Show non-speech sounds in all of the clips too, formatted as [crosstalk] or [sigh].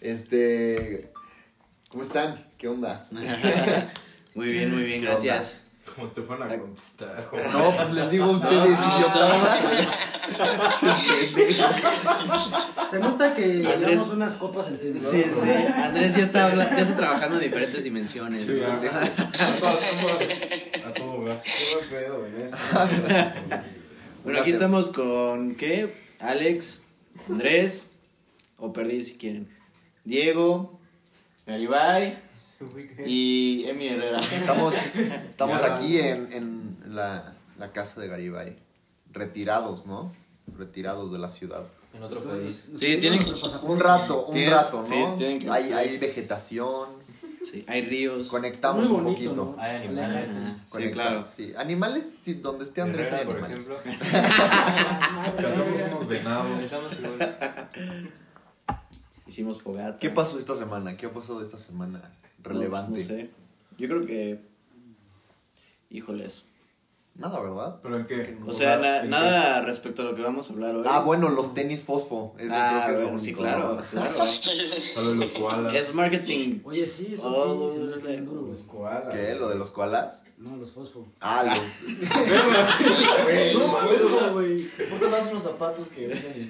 este, ¿cómo están? ¿Qué onda? [laughs] Muy bien, muy bien, ¿Qué gracias. Como te fueron a contestar. No, pues les digo a ustedes, Se nota que Andrés- unas copas en serio. Sí, sí. Andrés ya está, ya está trabajando en diferentes dimensiones. Sí, ¿no? a, todo gas. [laughs] [laughs] Bueno, aquí estamos con, ¿qué? Alex, Andrés, o perdí si quieren. Diego, Garibay y Emi Herrera. Estamos, estamos aquí en, en la, la casa de Garibay, retirados, ¿no? Retirados de la ciudad. En otro país. Sí, tienen que- Un rato, un rato, ¿no? sí, tienen que- hay, hay vegetación, Sí, hay ríos. conectamos Muy un bonito, poquito. ¿no? Hay animales. Ah, sí, claro. sí. Animales, sí, donde esté Andrés hay Herrera, por animales. ejemplo. Cazamos unos venados. Hicimos fogata. ¿Qué pasó esta semana? ¿Qué ha pasado esta semana No, relevante? pues, no sé. Yo creo que. Híjoles. Nada, ¿verdad? ¿Pero en qué? O sea, na- ¿en qué? nada respecto a lo que vamos a hablar hoy. Ah, bueno, los tenis fosfo. Eso Ah, creo que es bueno, sí, claro, [laughs] claro. Solo los koalas. Es marketing. Oye, sí, eso Oh, sí. ve de-. Los koalas. ¿Qué? ¿Lo de los koalas? No, los fosfo. Ah, los... No mames, [laughs] [laughs] no, güey. ¿Por qué más unos zapatos que venden?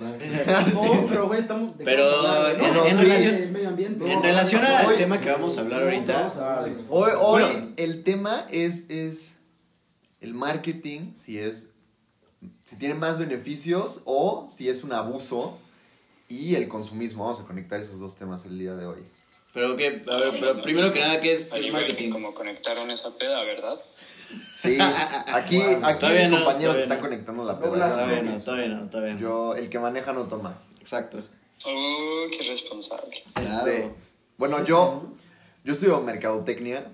No, pero güey, estamos. ¿de qué Pero, en- No, en sí, relación- del medio ambiente. En relación al hoy- tema que vamos a hablar No, ahorita. vamos a hablar de los Hoy, fosfo. hoy Bueno. el tema es, es el marketing, si es... Si tiene más beneficios o si es un abuso y el consumismo. Vamos a conectar esos dos temas el día de hoy. Pero que, a ver, pero primero que nada, ¿qué es, qué es marketing? como conectaron esa peda, ¿verdad? Sí, aquí, aquí mis no, compañeros están no. conectando la No, peda. Todavía no, todavía no, todavía no. Yo, el que maneja no toma. Exacto. Oh, qué responsable. Claro. Este, bueno, yo, yo estudio mercadotecnia,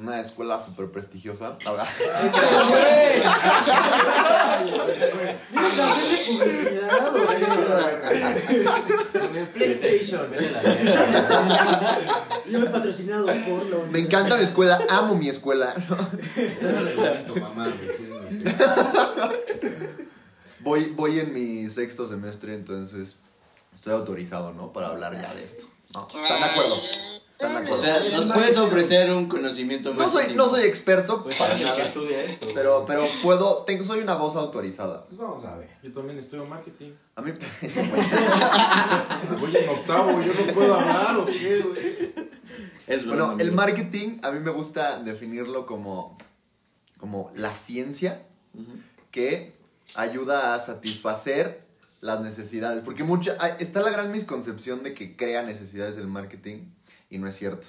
una escuela súper prestigiosa. [laughs] Ahora. En el PlayStation. Yo he patrocinado por la me encanta mi escuela, amo mi escuela. Tu mamá. Voy, voy en mi sexto semestre, entonces estoy autorizado, ¿no? Para hablar ya de esto. ¿no? ¿Están de acuerdo? ¿Están de O sea, nos puedes ofrecer un conocimiento más. no soy, no soy experto, Pues para el que nada, estudia esto. pero, pero puedo, tengo, soy una voz autorizada. Pues vamos a ver. Yo también estudio marketing. A mí, Voy en octavo, yo no puedo hablar o qué, güey. Es broma, Bueno, el marketing a mí me gusta definirlo como, como la ciencia que ayuda a satisfacer las necesidades. Porque mucha, está la gran misconcepción de que crea necesidades el marketing y no es cierto.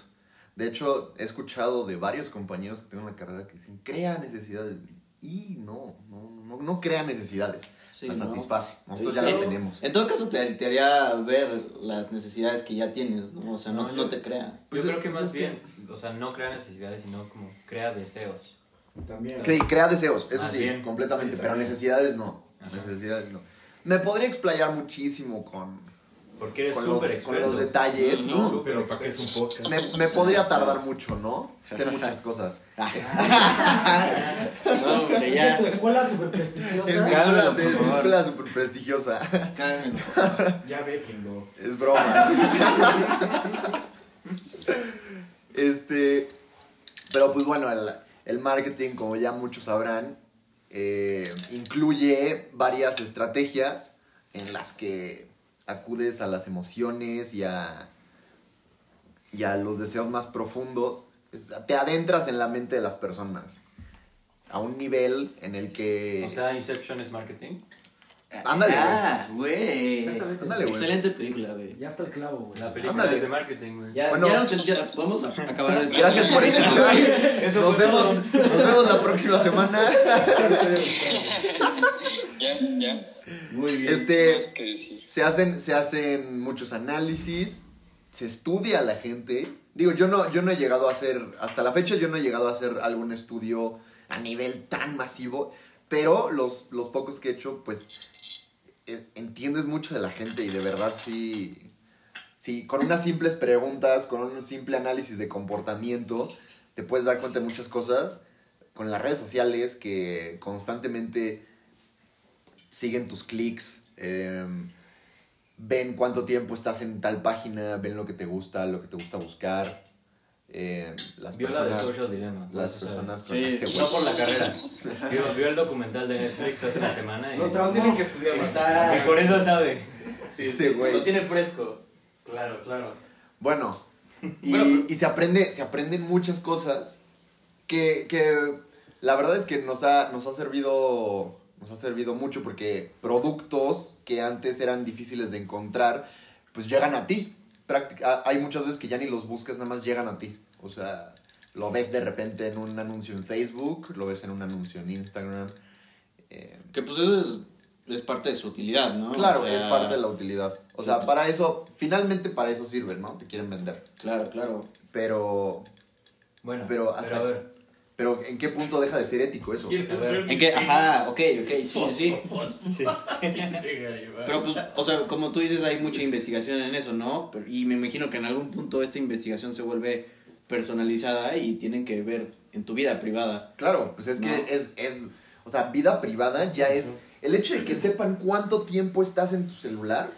De hecho, he escuchado de varios compañeros que tengo en la carrera que dicen, crea necesidades. Y no, no, no, no crea necesidades. Sí, las ¿no? satisface. Nosotros Sí, ya las tenemos. En todo caso, te, te haría ver las necesidades que ya tienes, ¿no? O sea, no, No, no yo- te crea. Yo creo que más bien, o sea, no crea necesidades, sino como crea deseos. También. Crea deseos, eso Más sí, bien, completamente, sí, pero necesidades no. Ajá. Necesidades no. Me podría explayar muchísimo con, Porque eres con, los, súper con experto. los detalles, ¿no? Ujú. Pero ¿para qué es un podcast? Me, me podría tardar mucho, ¿no? Sé muchas cosas. [laughs] No, hombre, ya. Tu escuela súper Es prestigiosa. Es favor. escuela súper prestigiosa. Cálmalo. [laughs] Ya ve que no. Es broma. [laughs] Este. Pero pues bueno, el, el marketing, como ya muchos sabrán, eh, incluye varias estrategias en las que acudes a las emociones y a, y a los deseos más profundos. Te adentras en la mente de las personas. A un nivel en el que. O sea, Inception es marketing. Ándale, güey. Ah, güey. Exactamente. Ándale, güey. Excelente película, güey. Ya está el clavo, güey. La película Ándale. es de marketing, güey. Ya, Bueno. ya no te, ya, podemos acabar el Gracias por escuchar. Nos vemos, nos vemos la próxima semana. Ya, ya. Muy bien. Este, que decir. se hacen, se hacen muchos análisis, se estudia a la gente. Digo, yo no, yo no he llegado a hacer, hasta la fecha yo no he llegado a hacer algún estudio a nivel tan masivo, pero los, los pocos que he hecho, pues, entiendes mucho de la gente y de verdad sí, sí, con unas simples preguntas, con un simple análisis de comportamiento, te puedes dar cuenta de muchas cosas. con las redes sociales que constantemente siguen tus clics, eh, ven cuánto tiempo estás en tal página, ven lo que te gusta, lo que te gusta buscar. Eh, las Vio la de personas, Social Dilemma. las personas con Sí, ese No por la carrera. [laughs] Vio, vio el documental de Netflix hace una semana y, Otra vez tienen que estudiar más. Está- y por eso sabe. Sí, güey. Lo tiene fresco. Claro, claro. Bueno, y, Bueno, y se aprende, se aprenden muchas cosas que, que la verdad es que nos ha, nos ha servido. Nos ha servido mucho porque productos que antes eran difíciles de encontrar, pues llegan a ti. Práctic- a- hay muchas veces que ya ni los buscas, nada más llegan a ti. O sea, lo ves de repente en un anuncio en Facebook, lo ves en un anuncio en Instagram. eh, Que pues eso es, es parte de su utilidad, ¿no? claro, O sea, es parte de la utilidad. O sea, para eso, finalmente para eso sirven, ¿no? Te quieren vender. Claro, claro. Pero Bueno, Pero pero, hasta- a ver. Pero ¿en qué punto deja de ser ético eso? ¿Quieres A ver, ver ¿En qué? Ajá, ok, ok, sí, sí. Sí. [laughs] Pero pues, o sea, como tú dices, hay mucha investigación en eso, ¿no? Pero- y me imagino que en algún punto esta investigación se vuelve personalizada y tienen que ver en tu vida privada. Claro, pues es No. que es, es, o sea, vida privada ya es, el hecho de que sepan cuánto tiempo estás en tu celular,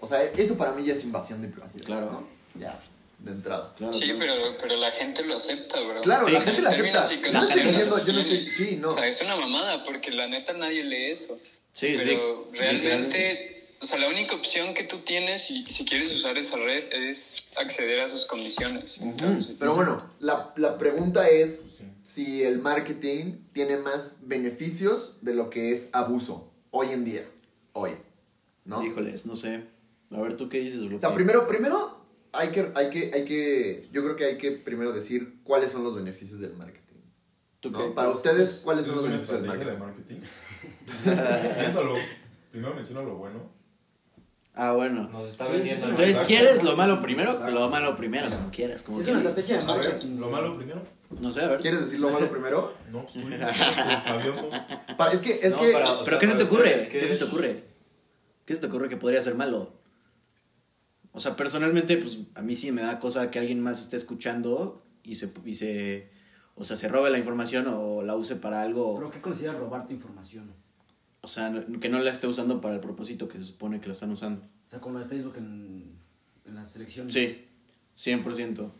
o sea, eso para mí ya es invasión de privacidad. Claro. ¿no? Ya, de entrada. Claro, Sí, claro. pero, pero la gente lo acepta, bro. Claro, Sí, la gente términos acepta. Yo no estoy diciendo, yo no sí. estoy, sí, no. O sea, es una mamada porque la neta nadie lee eso. Sí, sí. Pero literalmente. realmente, o sea, la única opción que tú tienes y si quieres usar esa red es acceder a sus condiciones. Entonces, Pero bueno, la, la pregunta es Sí. si el marketing tiene más beneficios de lo que es abuso hoy en día, hoy, ¿no? Híjoles, no sé. A ver, ¿tú qué dices, Lupe? O sea, primero, primero hay que, hay que, hay que, yo creo que hay que primero decir cuáles son los beneficios del marketing. ¿Tú ¿no? qué? Para ustedes, ¿cuáles son los beneficios del marketing? de marketing. Piénsalo. [laughs] Primero menciona lo bueno. Ah, bueno. Nos está Sí, vendiendo. sí, Entonces. ¿quieres lo malo primero? Exacto. Lo malo primero, como quieras. Como Sí, es una estrategia de A ver, marketing. lo malo primero. No sé, a ver. ¿Quieres decir lo malo primero? [laughs] No, pues tú [laughs] es que, es No, que, para- ¿Pero sea, qué se te ocurre? ¿Qué se te ocurre? ¿Qué se te ocurre que podría ser malo? O sea, personalmente, pues a mí sí me da cosa que alguien más esté escuchando y se, y se o sea, se robe la información o la use para algo, ¿Pero qué consideras robar tu información? o sea, no- que no la esté usando para el propósito que se supone que lo están usando. O sea, como lo de Facebook en, en las elecciones. Sí, 100%.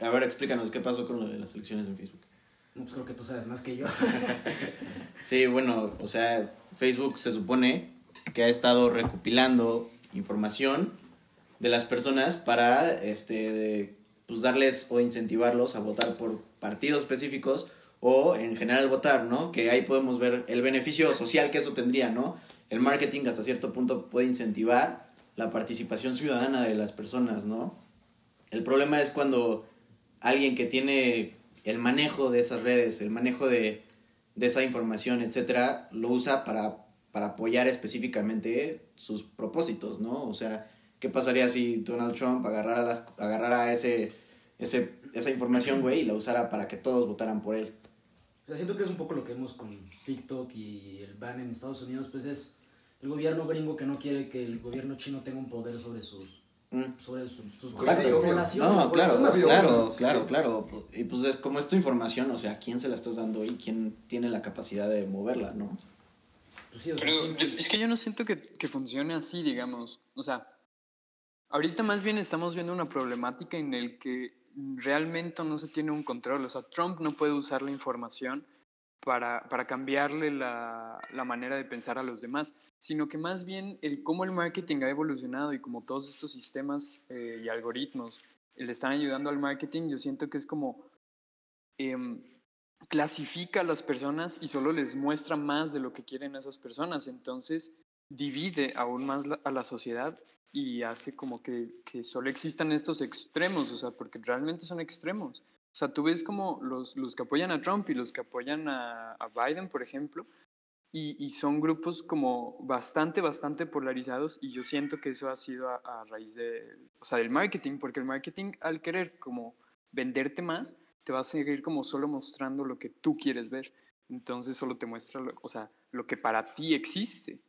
A ver, explícanos qué pasó con lo de las elecciones en Facebook. No, pues creo que tú sabes más que yo. [laughs] Sí, bueno, o sea, Facebook se supone que ha estado recopilando información de las personas para este pues darles o incentivarlos a votar por partidos específicos o en general votar, ¿no? Que ahí podemos ver el beneficio social que eso tendría, ¿no? El marketing hasta cierto punto puede incentivar la participación ciudadana de las personas, ¿no? El problema es cuando alguien que tiene el manejo de esas redes, el manejo de, de esa información, etcétera, lo usa para, para apoyar específicamente sus propósitos, ¿no? O sea, ¿qué pasaría si Donald Trump agarrara, las, agarrara ese, ese, esa información, güey, y la usara para que todos votaran por él? O sea, siento que es un poco lo que vemos con TikTok y el ban en Estados Unidos, pues es el gobierno gringo que no quiere que el gobierno chino tenga un poder sobre sus Mm. sobre su, sus población. No, población claro, claro, claro, claro. Y pues es como es tu información, o sea, ¿a quién se la estás dando y quién tiene la capacidad de moverla, no? Pues sí, o sea, Pero ¿quién- yo- es que yo no siento que, que funcione así, digamos. O sea, ahorita más bien estamos viendo una problemática en el que realmente no se tiene un control. O sea, Trump no puede usar la información para, para cambiarle la, la manera de pensar a los demás, sino que más bien el cómo el marketing ha evolucionado y como todos estos sistemas eh, y algoritmos le están ayudando al marketing, yo siento que es como... em, clasifica a las personas y solo les muestra más de lo que quieren esas personas. Entonces divide aún más la- a la sociedad y hace como que, que solo existan estos extremos, o sea, porque realmente son extremos. O sea, tú ves como los, los que apoyan a Trump y los que apoyan a, a Biden, por ejemplo, y, y son grupos como bastante, bastante polarizados y yo siento que eso ha sido a, a raíz de, o sea, del marketing, porque el marketing al querer como venderte más, te va a seguir como solo mostrando lo que tú quieres ver. Entonces solo te muestra, lo, o sea, lo que para ti existe.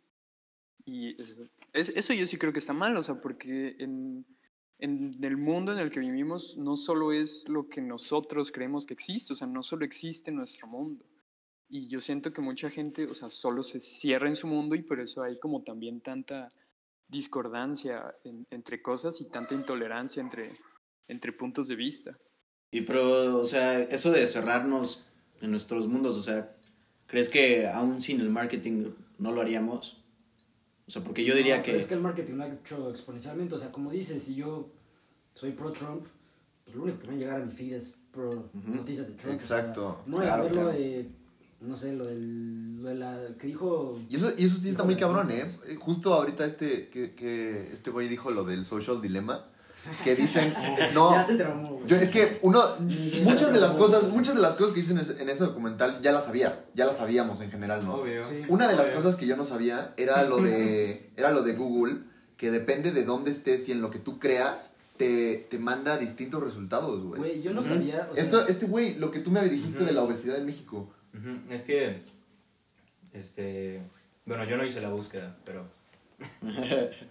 Y eso, es- eso yo sí creo que está mal, o sea, porque en, en el mundo en el que vivimos no solo es lo que nosotros creemos que existe, o sea, no solo existe nuestro mundo, Y yo siento que mucha gente, o sea, solo se cierra en su mundo y por eso hay como también tanta discordancia en- entre cosas y tanta intolerancia entre, entre puntos de vista. Y pero, o sea, eso de cerrarnos en nuestros mundos, o sea, ¿crees que aún sin el marketing no lo haríamos? O sea, porque yo diría No, que... pero es que el marketing lo ha hecho exponencialmente. O sea, como dices, si yo soy pro Trump, pues lo único que me va a llegar a mi feed es pro noticias de Trump. o sea, Exacto, no voy a claro, ver lo claro. de, no sé, lo, del, lo de la que dijo... Y eso, y eso sí está muy cabrón, ¿eh? Eh, Justo ahorita este, que, que este güey dijo lo del social dilemma, que dicen, [laughs] [laughs] no, Ya te traumó, güey. yo, es que uno, muchas de las cosas, muchas de las cosas que dicen en ese- en ese documental ya las sabía, ya las sabíamos en general, ¿no? Obvio. Sí. Una de las cosas que yo no sabía era lo de, [clears throat] era lo de Google, que depende de dónde estés y en lo que tú creas, te, te manda distintos resultados, güey. Güey, yo no sabía... O sea, Esto, este güey, lo que tú me dijiste de la obesidad en México. Es que, este, bueno, yo no hice la búsqueda, pero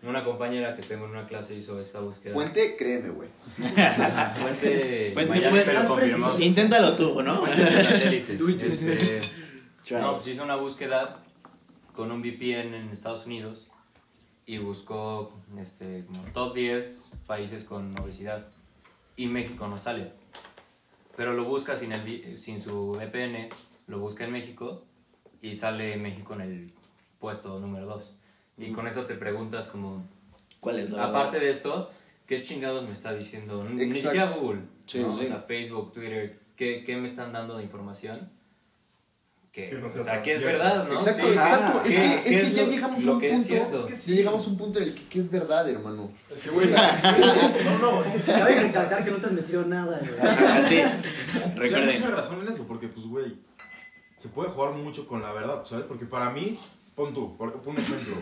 una compañera que tengo en una clase hizo esta búsqueda. Fuente, créeme, güey. [laughs] Fuente, Fuente, Miami, pues. Inténtalo tú, ¿no? Fuente it [laughs] Este, no, pues hizo una búsqueda con un VPN en Estados Unidos y buscó este, como top 10 países con obesidad y México no sale. Pero lo busca sin, el, sin su VPN, lo busca en México y sale México en el puesto número 2. Y con eso te preguntas como, ¿Cuál es la aparte de esto, ¿qué chingados me está diciendo? Ni siquiera Google, Sí, ¿no? sí. o sea, Facebook, Twitter, ¿qué, qué me están dando de información? Que, Que no o sea, que es verdad, ¿no? Exacto, Sí. exacto. Es ¿Qué- que, es que es ya lo- llegamos a un que es punto. cierto? ya llegamos a un punto en el que, que es verdad, hermano. Es que, güey, no, no, es que sí. Cabe recalcar que no te has metido nada, güey. [laughs] Así, Sí hay mucha recuerden. razón en eso, porque, pues, güey, se puede jugar mucho con la verdad, ¿sabes? Porque para mí, pon tú, por, pon un ejemplo.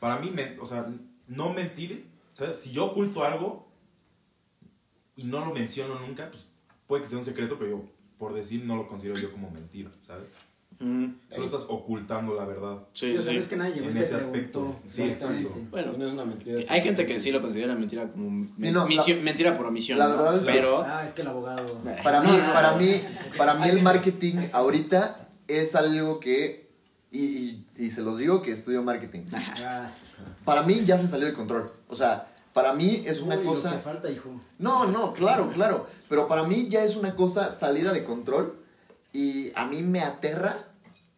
Para mí, men- o sea, no mentir, ¿sabes? Si yo oculto algo y no lo menciono nunca, pues puede que sea un secreto, pero yo, por decir, no lo considero yo como mentira, ¿sabes? Mm, Solo estás ocultando la verdad. Sí, Sí, o sea, no es sí. que nadie En ese aspecto. Sí. Bueno, No es una mentira. hay gente que sí lo considera mentira como Sí, no, misio- la- mentira por omisión. la ¿no? verdad es que- Pero Ah, es que el abogado... Para mí, No, no, para no. mí, para mí el marketing ahorita es algo que, y, y, y se los digo que estudio marketing. [laughs] Ah, Para mí ya se salió de control. O sea, para mí es una uy, Lo que cosa... falta, hijo. No, no, claro, claro. Pero para mí ya es una cosa salida de control y a mí me aterra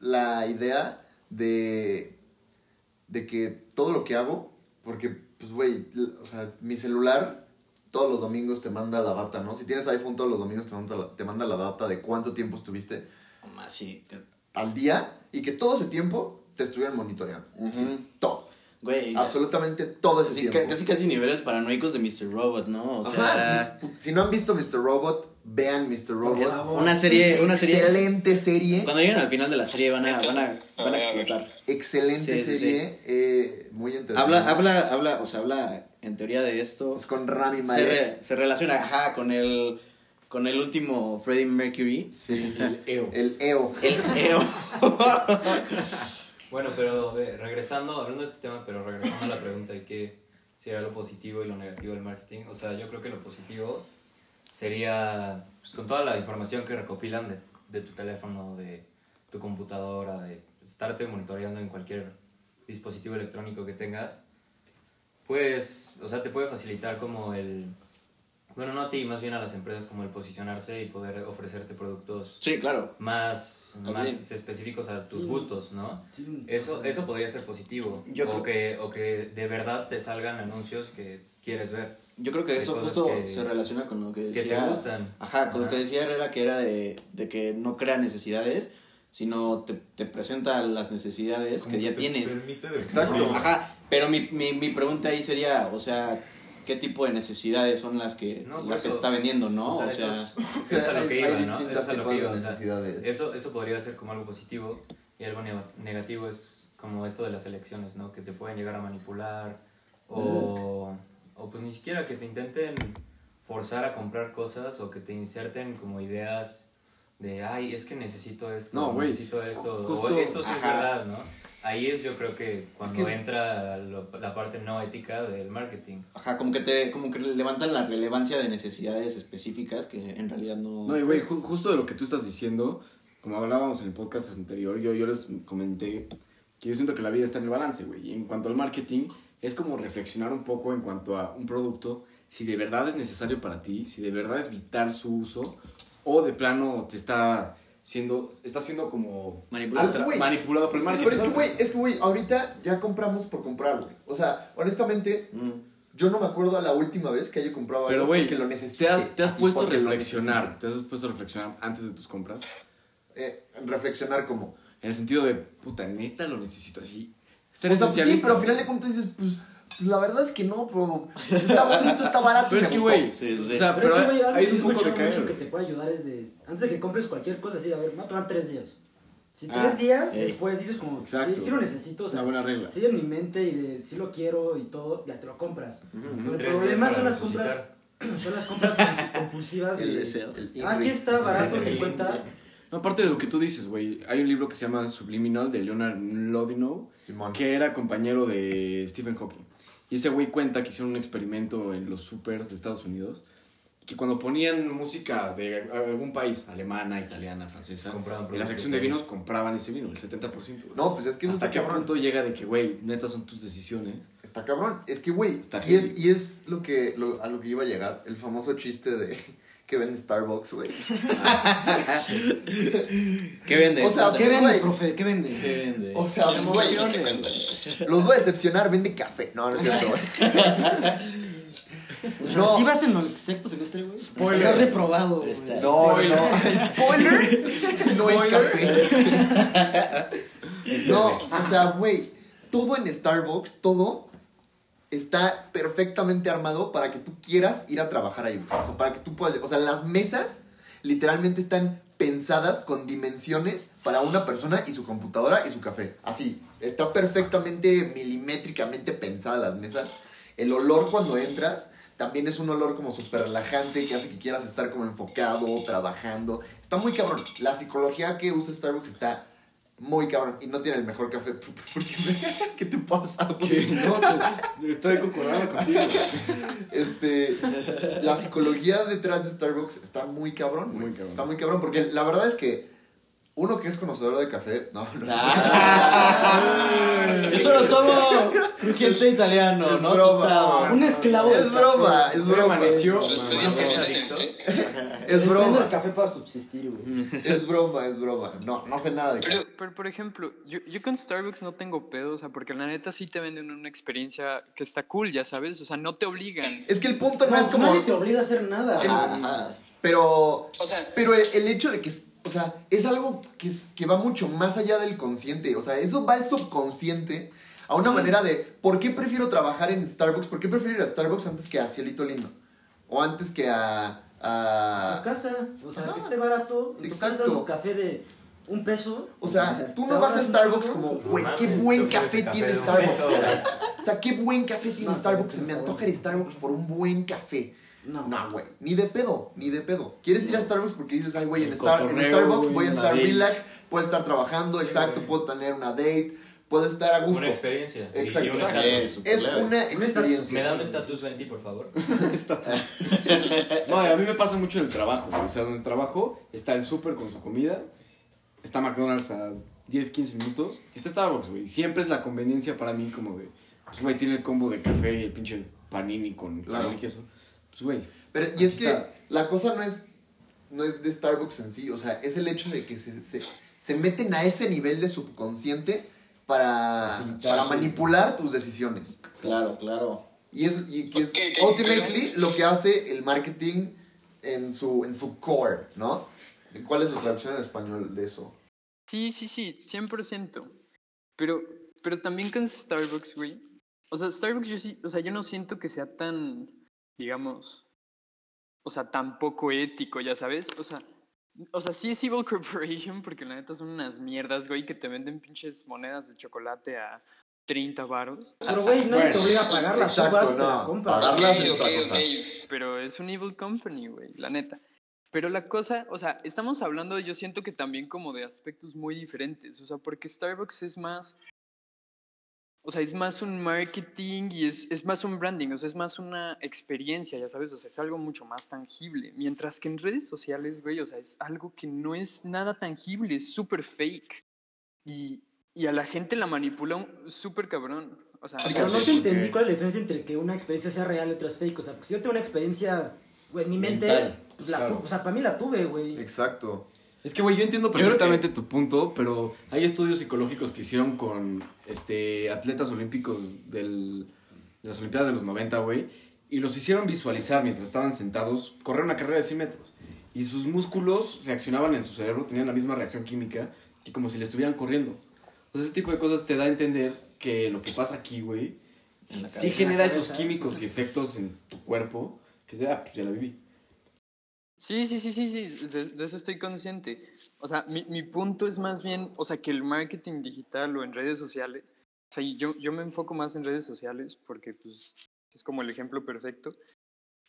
la idea de, de que todo lo que hago, porque, pues, güey, o sea, mi celular todos los domingos te manda la data, ¿no? Si tienes iPhone todos los domingos te manda la, te manda la data de cuánto tiempo estuviste Más sí. Al día y que todo ese tiempo te estuvieran monitoreando. Sí, todo. Güey, Absolutamente todo ese casi, tiempo. ca- casi casi niveles paranoicos de Mr. Robot, ¿no? O sea, Ajá, si no han visto Mr. Robot, vean Mr. Robot. es una serie, una serie. Excelente serie. Cuando lleguen al final de la serie van a, van a, van a explotar. Excelente Sí, sí, serie. eh, muy interesante. Habla, habla, habla, o sea, habla en teoría de esto. Es con Rami Se, Malek. re- se relaciona, ajá, con el, con el último Freddie Mercury. Sí. El EO. El EO. El EO. [laughs] Bueno, pero eh, regresando, hablando de este tema, pero regresando a la pregunta de qué sería lo positivo y lo negativo del marketing, o sea, yo creo que lo positivo sería, pues, con toda la información que recopilan de, de tu teléfono, de tu computadora, de estarte monitoreando en cualquier dispositivo electrónico que tengas, pues, o sea, te puede facilitar como el, bueno, no a ti, más bien a las empresas como el posicionarse y poder ofrecerte productos Sí, claro. más, más específicos a tus Sí. gustos, ¿no? Sí, Eso, eso podría ser positivo. Yo o, creo- que, o que de verdad te salgan anuncios que quieres ver. Yo creo que eso justo que- se relaciona con lo que Que decía. te gustan. Ajá, con lo Ajá. que decía Herrera, que era de, de que no crea necesidades, sino te, te presenta las necesidades Como que ya te tienes. permite Exacto. Ajá, pero mi, mi, mi pregunta ahí sería, o sea, ¿qué tipo de necesidades son las que, No, las que te está vendiendo, no? o O sea, eso es- eso es a lo que Hay- iba, ¿no? Eso distintas es a lo que iba. o sea, eso, eso podría ser como algo positivo y algo neg- negativo es como esto de las elecciones, ¿no? Que te pueden llegar a manipular o, o pues ni siquiera que te intenten forzar a comprar cosas o que te inserten como ideas de, ay, es que necesito esto, No, necesito esto, justo- o esto sí es verdad, ¿no? Ahí es yo creo que cuando que- entra lo- la parte no ética del marketing. ajá, como que te, como que levantan la relevancia de necesidades específicas que en realidad no... No, y güey, ju- justo de lo que tú estás diciendo, como hablábamos en el podcast anterior, yo, yo les comenté que yo siento que la vida está en el balance, güey. Y en cuanto al marketing, es como reflexionar un poco en cuanto a un producto, si de verdad es necesario para ti, si de verdad es vital su uso, o de plano te está siendo, está siendo como Manipulado. Que, manipulado por el Sí, marketing. pero es que, güey, es que, güey, ahorita ya compramos por comprar, güey. O sea, honestamente, Mm. yo no me acuerdo a la última vez que haya comprado Pero, algo güey, porque lo necesité. te has, te has puesto a reflexionar, te has puesto a reflexionar antes de tus compras. Eh, reflexionar como. en el sentido de, puta, neta lo necesito así. Ser O sea, pues sí, pero al final de cuentas dices, pues, la verdad es que no, pero está bonito, está barato. Pero es me que, güey, Sí, sí. o sea, Pero, pero, es que, güey, algo hay que un poco de caer. mucho que te puede ayudar es de... Antes de que compres cualquier cosa, así, a ver, me va a tomar tres días. Si Ah, tres días, ey. después dices como, Exacto. sí, sí lo necesito, o sea, una buena regla. sigue en mi mente y de sí lo quiero y todo, ya te lo compras. Pero el Tres problema son las compras, resucitar. [clears throat] son las compras com- compulsivas [laughs] El de... deseo. El Ah, aquí está, barato, El 50. No, aparte de lo que tú dices, güey, hay un libro que se llama Subliminal de Leonard Lodinow, que era compañero de Stephen Hawking. Y ese güey cuenta que hicieron un experimento en los supers de Estados Unidos, que cuando ponían música de algún país, alemana, italiana, francesa, Compraban en la sección de vinos compraban ese vino, el 70%. güey. No, pues es que eso ¿Hasta está qué cabrón. punto llega de que, güey, neta son tus decisiones? Está cabrón. Es que, güey, Está y es, y es lo que, lo- a lo que iba a llegar. El famoso chiste de que vende Starbucks, güey. [laughs] ¿Qué vende? O sea, ¿Qué vende, profe? ¿Qué vende? ¿Qué vende? O sea, güey, los voy a decepcionar, vende café. No, no es cierto, güey. [laughs] O sea, No. ¿sí vas en el sexto semestre, güey? Spoiler. Yo reprobado, No, no, no. Spoiler. No es café. [laughs] No, o sea, güey, todo en Starbucks, todo está perfectamente armado para que tú quieras ir a trabajar ahí. O sea, para que tú puedas, o sea, las mesas literalmente están pensadas con dimensiones para una persona y su computadora y su café. Así, está perfectamente milimétricamente pensada las mesas. El olor cuando entras también es un olor como súper relajante que hace que quieras estar como enfocado, trabajando. Está muy cabrón. La psicología que usa Starbucks está muy cabrón. Y no tiene el mejor café. [laughs] ¿Qué te pasa, güey? No, te- estoy concordando contigo. Este, la psicología detrás de Starbucks está muy cabrón. Muy cabrón. Está muy cabrón. Porque la verdad es que uno que es conocedor de café. No, no. Eso lo tomo crujiente italiano, Es ¿no? broma, Tostado. Un esclavo del Es broma, café. es broma. Amaneció. ¿Es adicto? Es Depende broma. del café para subsistir, güey. [laughs] Es broma, es broma. No, no sé nada de café. Pero, pero, por ejemplo, yo, yo con Starbucks no tengo pedo, o sea, porque la neta sí te venden una experiencia que está cool, ya sabes, o sea, no te obligan. Es que el punto no, No, es como. nadie te obliga a hacer nada. Ajá. Pero. O sea, Pero el, el hecho de que. O sea, es algo que, es- que va mucho más allá del consciente. O sea, eso va al subconsciente a una manera de. ¿Por qué prefiero trabajar en Starbucks? ¿Por qué prefiero ir a Starbucks antes que a Cielito Lindo? O antes que a. A a casa, o sea, Ajá. que esté barato. En tu casa Exacto. das un café de un peso. o sea, [laughs] tú no vas a Starbucks como, güey, qué buen café tiene Starbucks. [laughs] O sea, qué buen café tiene Starbucks. Me antoja a Starbucks por un buen café. No, No, güey, ni de pedo, ni de pedo. ¿Quieres ir a Starbucks porque dices, ay, güey, en, El Star- en Starbucks voy a una estar date. relax, puedo estar trabajando, exacto, puedo tener una date, puedo estar a gusto. Una experiencia. Exacto, sí, un exacto. estatus. Es Es una experiencia. ¿Me da un estatus 20, por favor? [laughs] No, a mí me pasa mucho en el trabajo, güey. O sea, donde trabajo está el súper con su comida, está McDonald's a 10, 15 minutos, y está Starbucks, güey. Siempre es la conveniencia para mí como de, pues, güey, tiene el combo de café y el pinche panini con Claro. y queso. Pues, güey, Pero, y es que la cosa no es, no es de Starbucks en sí, o sea, es el hecho de que se, se, se meten a ese nivel de subconsciente para, Facilitar para manipular tus decisiones. Claro, claro. Y es, y que es ultimately lo que hace el marketing en su, en su core, ¿no? ¿Cuál es la traducción en español de eso? Sí, sí, sí, 100%. Pero, pero también con Starbucks, güey. O sea, Starbucks yo sí, o sea, yo no siento que sea tan, digamos, o sea, tan poco ético, ya sabes. O sea, o sea, sí es Evil [laughs] Corporation porque la neta son unas mierdas, güey, que te venden pinches monedas de chocolate a 30 varos. Pero, güey, nadie Bueno, te obliga a pagarla. Tú exacto, vas y te no, la ok. Pero es un evil company, güey, la neta. Pero la cosa, o sea, estamos hablando, yo siento que también como de aspectos muy diferentes. O sea, porque Starbucks es más. O sea, es más un marketing y es, es más un branding, o sea, es más una experiencia, ya sabes, o sea, es algo mucho más tangible. Mientras que en redes sociales, güey, o sea, es algo que no es nada tangible, es súper fake. Y, y a la gente la manipula un- súper cabrón. O sea, Pero no te entendí cuál es la diferencia entre que una experiencia sea real y otra es fake. O sea, porque si yo tengo una experiencia, güey, en mi mente, Mental, pues la claro. tu- o sea, para mí la tuve, güey. Exacto. Es que, güey, yo entiendo Yo creo perfectamente tu punto, pero hay estudios psicológicos que hicieron con este, atletas olímpicos del, de las Olimpiadas de los 90, güey, y los hicieron visualizar mientras estaban sentados, correr una carrera de 100 metros. Y sus músculos reaccionaban en su cerebro, tenían la misma reacción química que como si le estuvieran corriendo. Entonces, ese tipo de cosas te da a entender que lo que pasa aquí, güey, sí genera esos químicos y efectos en tu cuerpo que sea, ah, pues ya la viví. Sí, sí, sí, sí, sí, de, de eso estoy consciente. O sea, mi, mi punto es más bien, o sea, que el marketing digital o en redes sociales, o sea, yo, yo me enfoco más en redes sociales porque pues es como el ejemplo perfecto.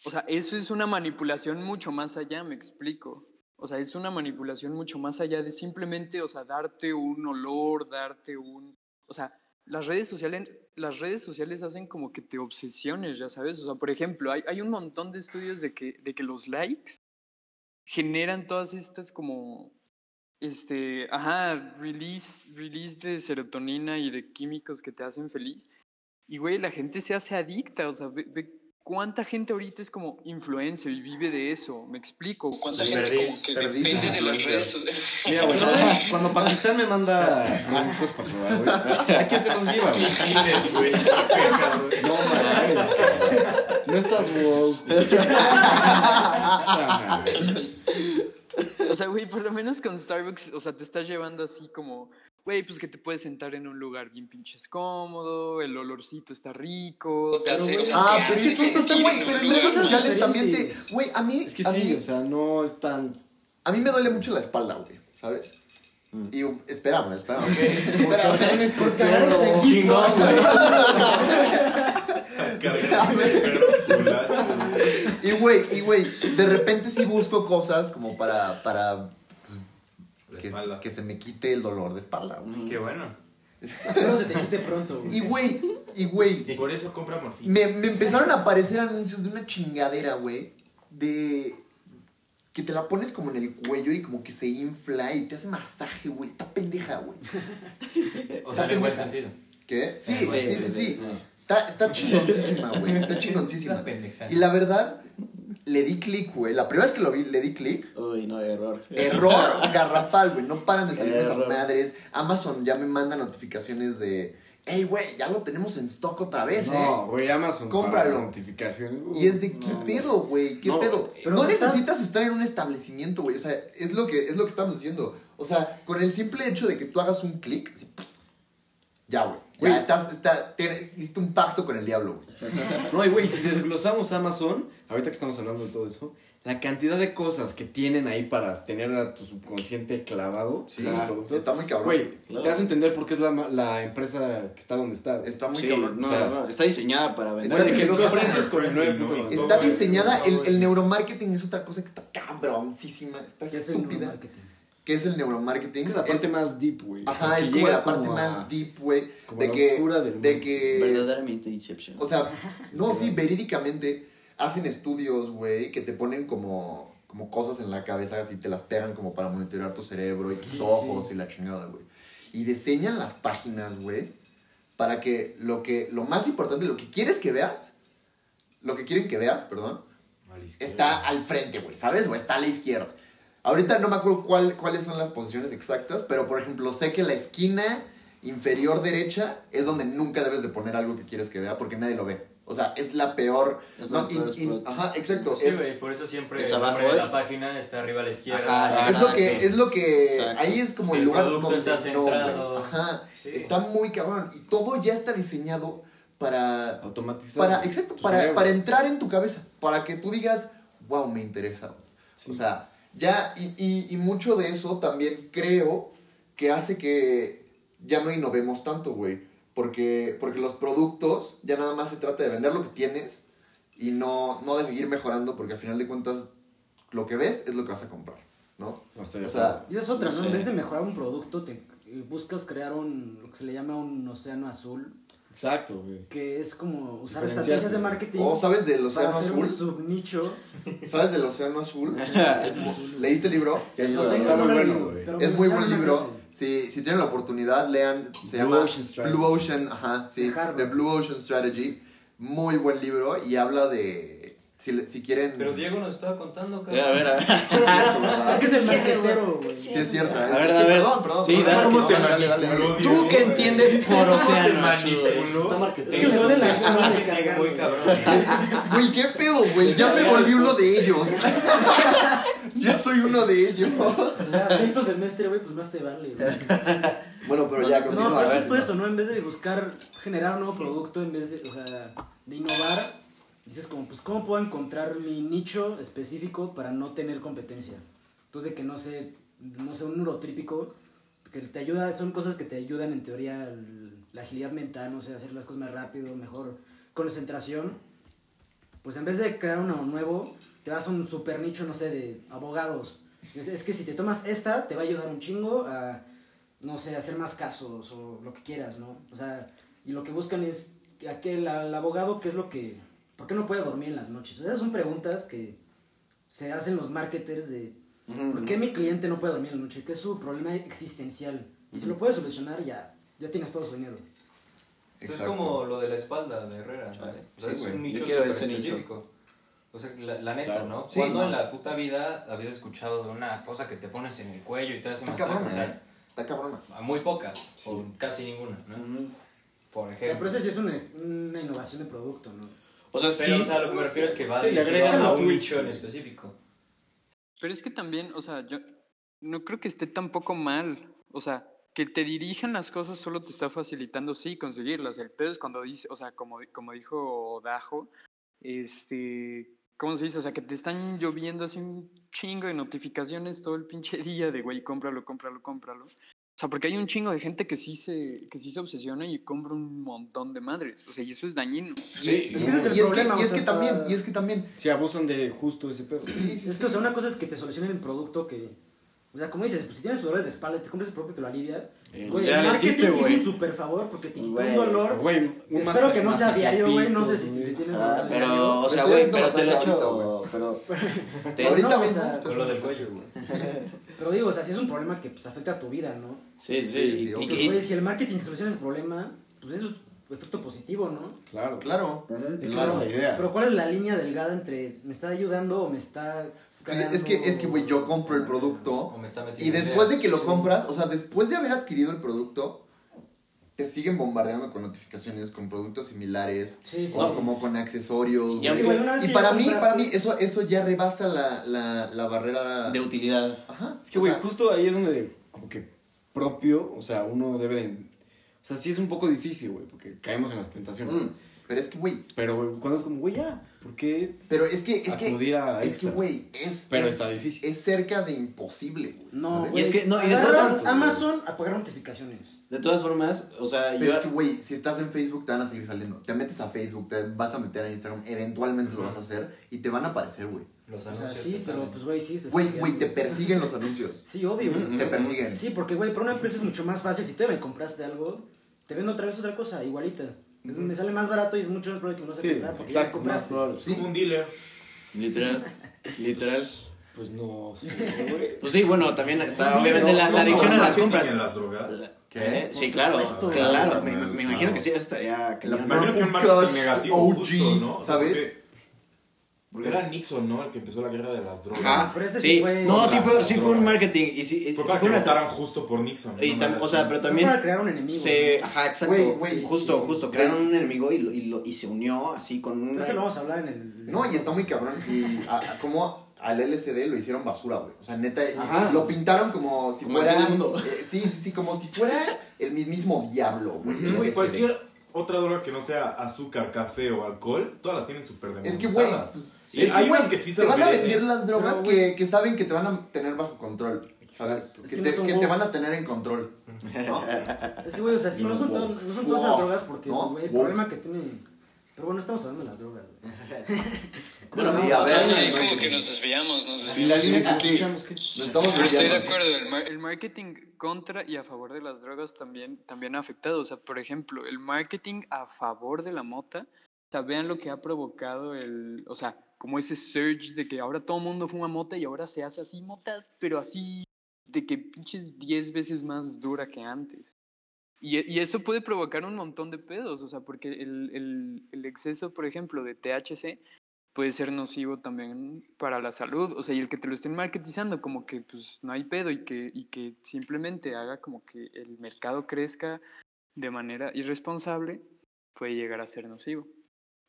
O sea, eso es una manipulación mucho más allá, me explico. O sea, es una manipulación mucho más allá de simplemente, o sea, darte un olor, darte un... O sea, las redes sociales, las redes sociales hacen como que te obsesiones, ya sabes. O sea, por ejemplo, hay, hay un montón de estudios de que, de que los likes generan todas estas como, este, ajá, release, release de serotonina y de químicos que te hacen feliz. Y, güey, la gente se hace adicta, o sea, ve, ve cuánta gente ahorita es como influencer y vive de eso, me explico. Cuánta Sí, gente perdí, como que perdí depende esa de las redes sociales. Mira, güey, [laughs] cuando, Pakistán me manda productos para probar, güey, hay que hacerlos viva, güey. No mames. No estás woke. [laughs] O sea, güey, por lo menos con Starbucks, o sea, te estás llevando así como, güey, pues que te puedes sentar en un lugar bien pinches cómodo, el olorcito está rico, te hace, o sea, Ah, pero es hace que eso está, güey, pero en redes sociales también te... Güey, a mí... Es que a sí, mí- o sea, no es tan. A mí me duele mucho la espalda, güey, ¿sabes? Mm. Y espérame. Porque [laughs] espérame. porque agarra este equipo. Chingón, güey. [laughs] Cargar golazo, güey. Y güey, y de repente sí busco cosas como para, para pues, que, se me quite el dolor de espalda, güey. Qué bueno. Espero se te quite pronto, güey. Y güey, y güey, Por eso compra morfina. me, me empezaron a aparecer anuncios de una chingadera, güey, de que te la pones como en el cuello y como que se infla y te hace masaje, güey. Está pendeja, güey. [laughs] O sea, en el buen sentido. ¿Qué? Sí, sí, sí, sí. sí. Está, está chingoncísima, güey. Está chingoncísima. Y la verdad, le di clic, güey. La primera vez que lo vi, le di clic. Uy, no, error. Error [laughs] garrafal, güey. No paran de salir esas madres. Amazon ya me manda notificaciones de. Hey, güey, ya lo tenemos en stock otra vez, No, ¿eh? güey, Amazon. Cómpralo. Para notificaciones. Y es de, ¿qué No, pedo, güey? ¿Qué No, pedo? pero no está- necesitas estar en un establecimiento, güey. O sea, es lo, que, es lo que estamos diciendo. O sea, con el simple hecho de que tú hagas un clic, así, ya, güey. Ya estás, está, te- hiciste un pacto con el diablo, güey. No, y güey, si desglosamos Amazon, ahorita que estamos hablando de todo eso, la cantidad de cosas que tienen ahí para tener a tu subconsciente clavado Sí, en los productos. está muy cabrón. Güey, Claro. te hace entender por qué es la, ma- la empresa que está donde está. güey. Está muy Sí, cabrón. no, o sea, no, está diseñada para vender. Está que los diseñada- precios con el 9.9. ¿no? Está Todo diseñada, el, neuromarketing es otra cosa que está cabroncísima, está ¿Qué es ¿Qué es el neuromarketing? Es la parte Es- más deep, güey. O sea, Ajá, que es como la parte como a- más deep, güey. como De la que, oscura del de mundo. que, Verdaderamente Inception. o sea, [laughs] no, sí, verídicamente hacen estudios, güey, que te ponen como, como cosas en la cabeza, así te las pegan como para monitorear tu cerebro y tus Sí, ojos sí. y la chingada, güey. Y diseñan las páginas, güey, para que lo que, lo más importante, lo que quieres que veas, lo que quieren que veas, perdón, está al frente, güey, ¿sabes? O está a la izquierda. Ahorita no me acuerdo cuál, cuáles son las posiciones exactas, pero por ejemplo, sé que la esquina inferior derecha es donde nunca debes de poner algo que quieres que vea porque nadie lo ve. O sea, es la peor. Es no, el peor y- y- spot. ajá, exacto. Sí, es, güey, por eso siempre Es el abajo, nombre de la página está arriba a la izquierda. Ajá, es lo que, es lo que, Exacto. ahí es como El el lugar donde está no, centrado. Ajá, Sí. está muy cabrón y todo ya está diseñado para Automatizado. para, exacto, Tu para, para entrar en tu cabeza, para que tú digas, wow, me interesa. Sí. O sea, ya, y, y, y mucho de eso también creo que hace que ya no innovemos tanto, güey. Porque, porque los productos ya nada más se trata de vender lo que tienes y no, no de seguir mejorando, porque al final de cuentas lo que ves es lo que vas a comprar, ¿no? O sea. Y es otra, No ¿no? En vez de mejorar un producto, te eh, buscas crear un, lo que se le llama un océano azul. Exacto, güey. que es como usar estrategias de marketing ¿O sabes del para océano hacer un subnicho. ¿Sabes del océano azul? [laughs] Es muy- ¿Leíste el libro? Tengo, está no muy bueno, güey. Es muy buen libro. Si, si tienen la oportunidad, lean. Se Blue llama Ocean Strategy. Blue Ocean, ajá, sí. The Blue Ocean Strategy. Muy buen libro y habla de. Si, le- si quieren. Pero Diego nos estaba contando, A ver, a ver. a [laughs] ver. Es que es el marquetero, güey. Sí, es cierto. A es ver, que- a ver. Perdón, perdón. Sí, dale, ¿cómo te dale, dale, ¿Tú güey? entiendes por océano Está azul? manipuló. Es que duele la zona de Muy cabrón. Güey, qué pedo, güey. Ya me volví uno de ellos. [laughs] ya soy uno de ellos. O sea, sexto semestre, güey, pues más te vale. güey. Bueno, pero ya No, continúa. pero a es justo eso, ¿no? En vez de buscar generar un nuevo producto, en vez de, o sea, de innovar, dices como, pues, ¿cómo puedo encontrar mi nicho específico para no tener competencia? Entonces, que no sé, no sé, un neurotrípico, que te ayuda, son cosas que te ayudan en teoría la agilidad mental, no sé, hacer las cosas más rápido, mejor concentración. Pues en vez de crear uno nuevo, te vas a un super nicho, no sé, de abogados. Es, es que si te tomas esta, te va a ayudar un chingo a, no sé, hacer más casos o lo que quieras, ¿no? O sea, y lo que buscan es que aquel, al abogado, ¿qué es lo que... ¿Por qué no puede dormir en las noches? O sea, esas son preguntas que se hacen los marketers de... ¿Por qué mi cliente no puede dormir en la noche? ¿Qué es su problema existencial? Y si lo puedes solucionar, ya, ya tienes todo su dinero. Es Exacto. como lo de la espalda de Herrera. ¿no? O sea, Sí, es un nicho Yo ese nicho. específico. O sea, la, la neta, Claro. ¿no? Sí, Cuando no. en la puta vida habías escuchado de una cosa que te pones en el cuello y te hace Está masaje? cabrón, O ¿eh? sea, Está cabrona. muy pocas, o casi ninguna, ¿no? Por O sea, ejemplo. pero eso sí es una, una innovación de producto, ¿no? O sea, Pero, sí. o sea, lo que me refiero es que va Sí, le agregan a un nicho en específico. Pero es que también, o sea, yo no creo que esté tampoco mal. O sea, que te dirijan las cosas solo te está facilitando, sí, conseguirlas. El pedo es cuando dice, o sea, como, como dijo Dajo, este, ¿cómo se dice? O sea, que te están lloviendo así un chingo de notificaciones todo el pinche [laughs] día de, güey, cómpralo, cómpralo, cómpralo. O sea, porque hay un chingo de gente que sí se, que sí se obsesiona y compra un montón de madres. O sea, y eso es dañino. Sí, Es que ese es el y es problema, que, y es sea, que también, y es que también. Sí, abusan de justo ese pedo. Sí, sí, Es sí. que, o sea, una cosa es que te solucionen el producto que... O sea, como dices, pues si tienes dolores de espalda te compras el producto y te lo alivia, Eh, güey, ya el marketing güey. un super favor porque te quitó Güey, un dolor. Güey, un Espero masa- que no sea diario, güey, no sé si, si tienes Ah, dolor pero, diario. o sea, Estoy güey, [laughs] pero te lo masaje echo. ahorita, Pero. Ahorita no, o mismo. sea, Con lo del cuello, güey. [laughs] Pero digo, o sea, si es un problema que pues, afecta a tu vida, ¿no? Sí, sí. Y- sí, y-. Pues, y- si el marketing soluciona ese problema, pues eso es efecto positivo, ¿no? Claro, Claro. Es claro. esa es la idea. Pero ¿cuál es la línea delgada entre me está ayudando o me está cagando? Es que, es que, güey, yo compro el O producto me está metiendo y después de que lo compras, o sea, después de haber adquirido el producto, te siguen bombardeando con notificaciones, con productos similares, Sí, sí, o sí. como con accesorios. Y para mí, para mí, eso, eso ya rebasa la, la, la barrera. de utilidad. Ajá. Es que, güey, justo ahí es donde, como que propio, o sea, uno debe de. O sea, sí es un poco difícil, güey, porque caemos en las tentaciones. mm, pero es que, güey, Pero, cuando es como, güey, ya, ¿por qué pero es que, es que, acudir a es que, güey, es, Pero es- está difícil. Es cerca de imposible, güey. No. Y es que- no, y de todas formas, Amazon a pagar notificaciones. De todas formas, o sea, Pero yo. es que, güey, si estás en Facebook te van a seguir saliendo. Te metes a Facebook, te vas a meter a Instagram, eventualmente lo vas a hacer y te van a aparecer, güey. Los O anuncios. sea, sí, pero pues, güey, sí. Güey, güey, te persiguen los anuncios. Sí, obvio. Ujú. Te persiguen. Sí, porque, güey, para una empresa es mucho más fácil. Si tú me compraste algo, te vendo otra vez otra cosa, igualita. Es- Me sale más barato y es mucho más probable que no se Sí, exacto, es más probable. Sí. Como un dealer. Literal. Literal. Pues no sé, [laughs] güey. Pues sí, bueno, también está Sí, obviamente no, la, sí, no, adicción a las compras. en las drogas. ¿Qué? Sí, Por claro, supuesto. claro. Me, me- me Claro. imagino que sí, eso estaría cañón. Me imagino que un marketing negativo, OG, justo, ¿no? O sea, ¿sabes? Porque, era Nixon, ¿no? El que empezó la guerra de las drogas. Ajá, Pero ese sí sí. fue- No, sí fue, sí fue un marketing. Y sí, Fue sí para fue que una. justo por Nixon. Y ¿no? tam- o sea, pero Fue también. para crear un enemigo. Se, ¿no? ajá, exacto. Güey, güey, justo, sí. justo. Crearon un enemigo y, lo- y, lo- y se unió así con una. eso lo vamos a hablar en el... No, y está muy cabrón. Y a- a- como al LCD lo hicieron basura, güey. O sea, neta, Ajá. lo pintaron como si Como el fuera. del mundo. eh, sí, sí, sí, como si fuera el mismísimo diablo, güey. Sí, el güey, LSD. cualquier otra droga que no sea azúcar, café o alcohol, todas las tienen súper Es que, güey, demonizadas. pues, Sí, es que, hay güey, unas que sí se te van a vender las drogas Pero, que, que saben que te van a tener bajo control. ¿Sabes? Es Que, que te, no que te van a tener en control. ¿no? [laughs] Es que, güey, o sea, sí, no, No, son, wow. no son todas las drogas porque, el problema que tiene... Pero bueno, estamos hablando de las drogas. [laughs] Bueno, Sí, a ver. como que nos desviamos, nos Y desviamos. sí. escuchamos que... Pero estoy de acuerdo, el, mar- el marketing contra y a favor de las drogas también, también ha afectado. O sea, por ejemplo, el marketing a favor de la mota, o sea, vean lo que ha provocado el, o sea, como ese surge de que ahora todo el mundo fuma mota y ahora se hace así mota, pero así de que pinches 10 veces más dura que antes. Y, eso puede provocar un montón de pedos, o sea, porque el, exceso, por ejemplo, de THC puede ser nocivo también para la salud. O sea, y el que te lo estén marketizando como que pues no hay pedo y que simplemente haga como que el mercado crezca de manera irresponsable, puede llegar a ser nocivo.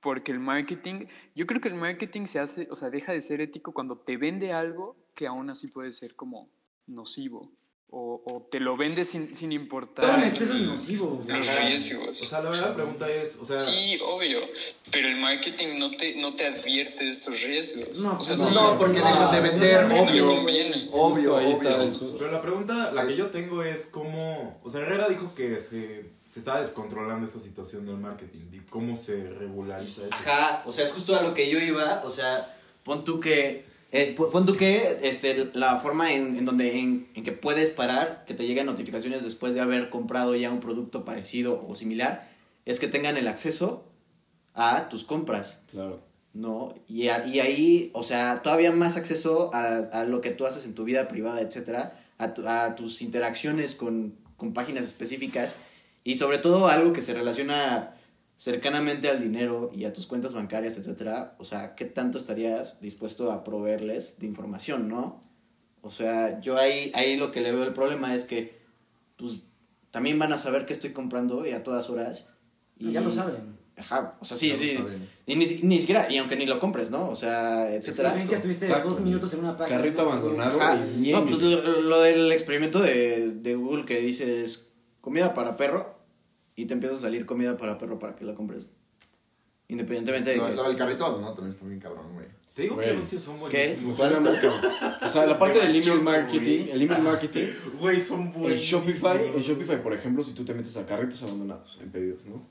Porque el marketing, yo creo que el marketing se hace, o sea, deja de ser ético cuando te vende algo que aún así puede ser como nocivo. O, o te lo vende sin, sin Todo en importar exceso es nocivo, los riesgos. O sea, la verdad la pregunta es, o sea, Sí, obvio, pero el marketing no te, no te advierte de estos riesgos. No, o sea, sí, No, porque dejan de vender, sí, no obvio. conviene. Obvio, ahí está obvio. el- pero la pregunta, la que yo tengo es cómo, o sea, Herrera dijo que se, se está descontrolando esta situación del marketing y cómo se regulariza eso. Ajá, o sea, es justo a lo que yo iba, o sea, pon tú que, eh, pon tú que este, la forma en, en donde, en, en que puedes parar, que te lleguen notificaciones después de haber comprado ya un producto parecido o similar, es que tengan el acceso a tus compras, Claro. ¿no? Y, a- y ahí, o sea, todavía más acceso a, a lo que tú haces en tu vida privada, etcétera, a, tu- a tus interacciones con, con páginas específicas y sobre todo algo que se relaciona cercanamente al dinero y a tus cuentas bancarias, etcétera, o sea, ¿qué tanto estarías dispuesto a proveerles de información, no? O sea, yo ahí, ahí lo que le veo el problema es que, pues, también van a saber qué estoy comprando y a todas horas. Y, Ya lo saben. Ajá, o sea, sí, sí. Y ni, ni siquiera, y aunque ni lo compres, ¿no? O sea, etcétera. Que estuviste Exacto. dos minutos en una página. Carrito abandonado Ajá. y No, pues lo, lo del experimento de, de Google que dices comida para perro y te empieza a salir comida para perro para que la compres. Independientemente de No, que... estaba el carrito, no, también está bien cabrón, güey. Te digo que Güey. anuncios son ¿Qué? buenísimos. Suena muy cabrón. O sea, la parte del email marketing, el email marketing, Güey, son en buenísimos. Shopify, en Shopify, por ejemplo, si tú te metes a carritos abandonados en pedidos, ¿no?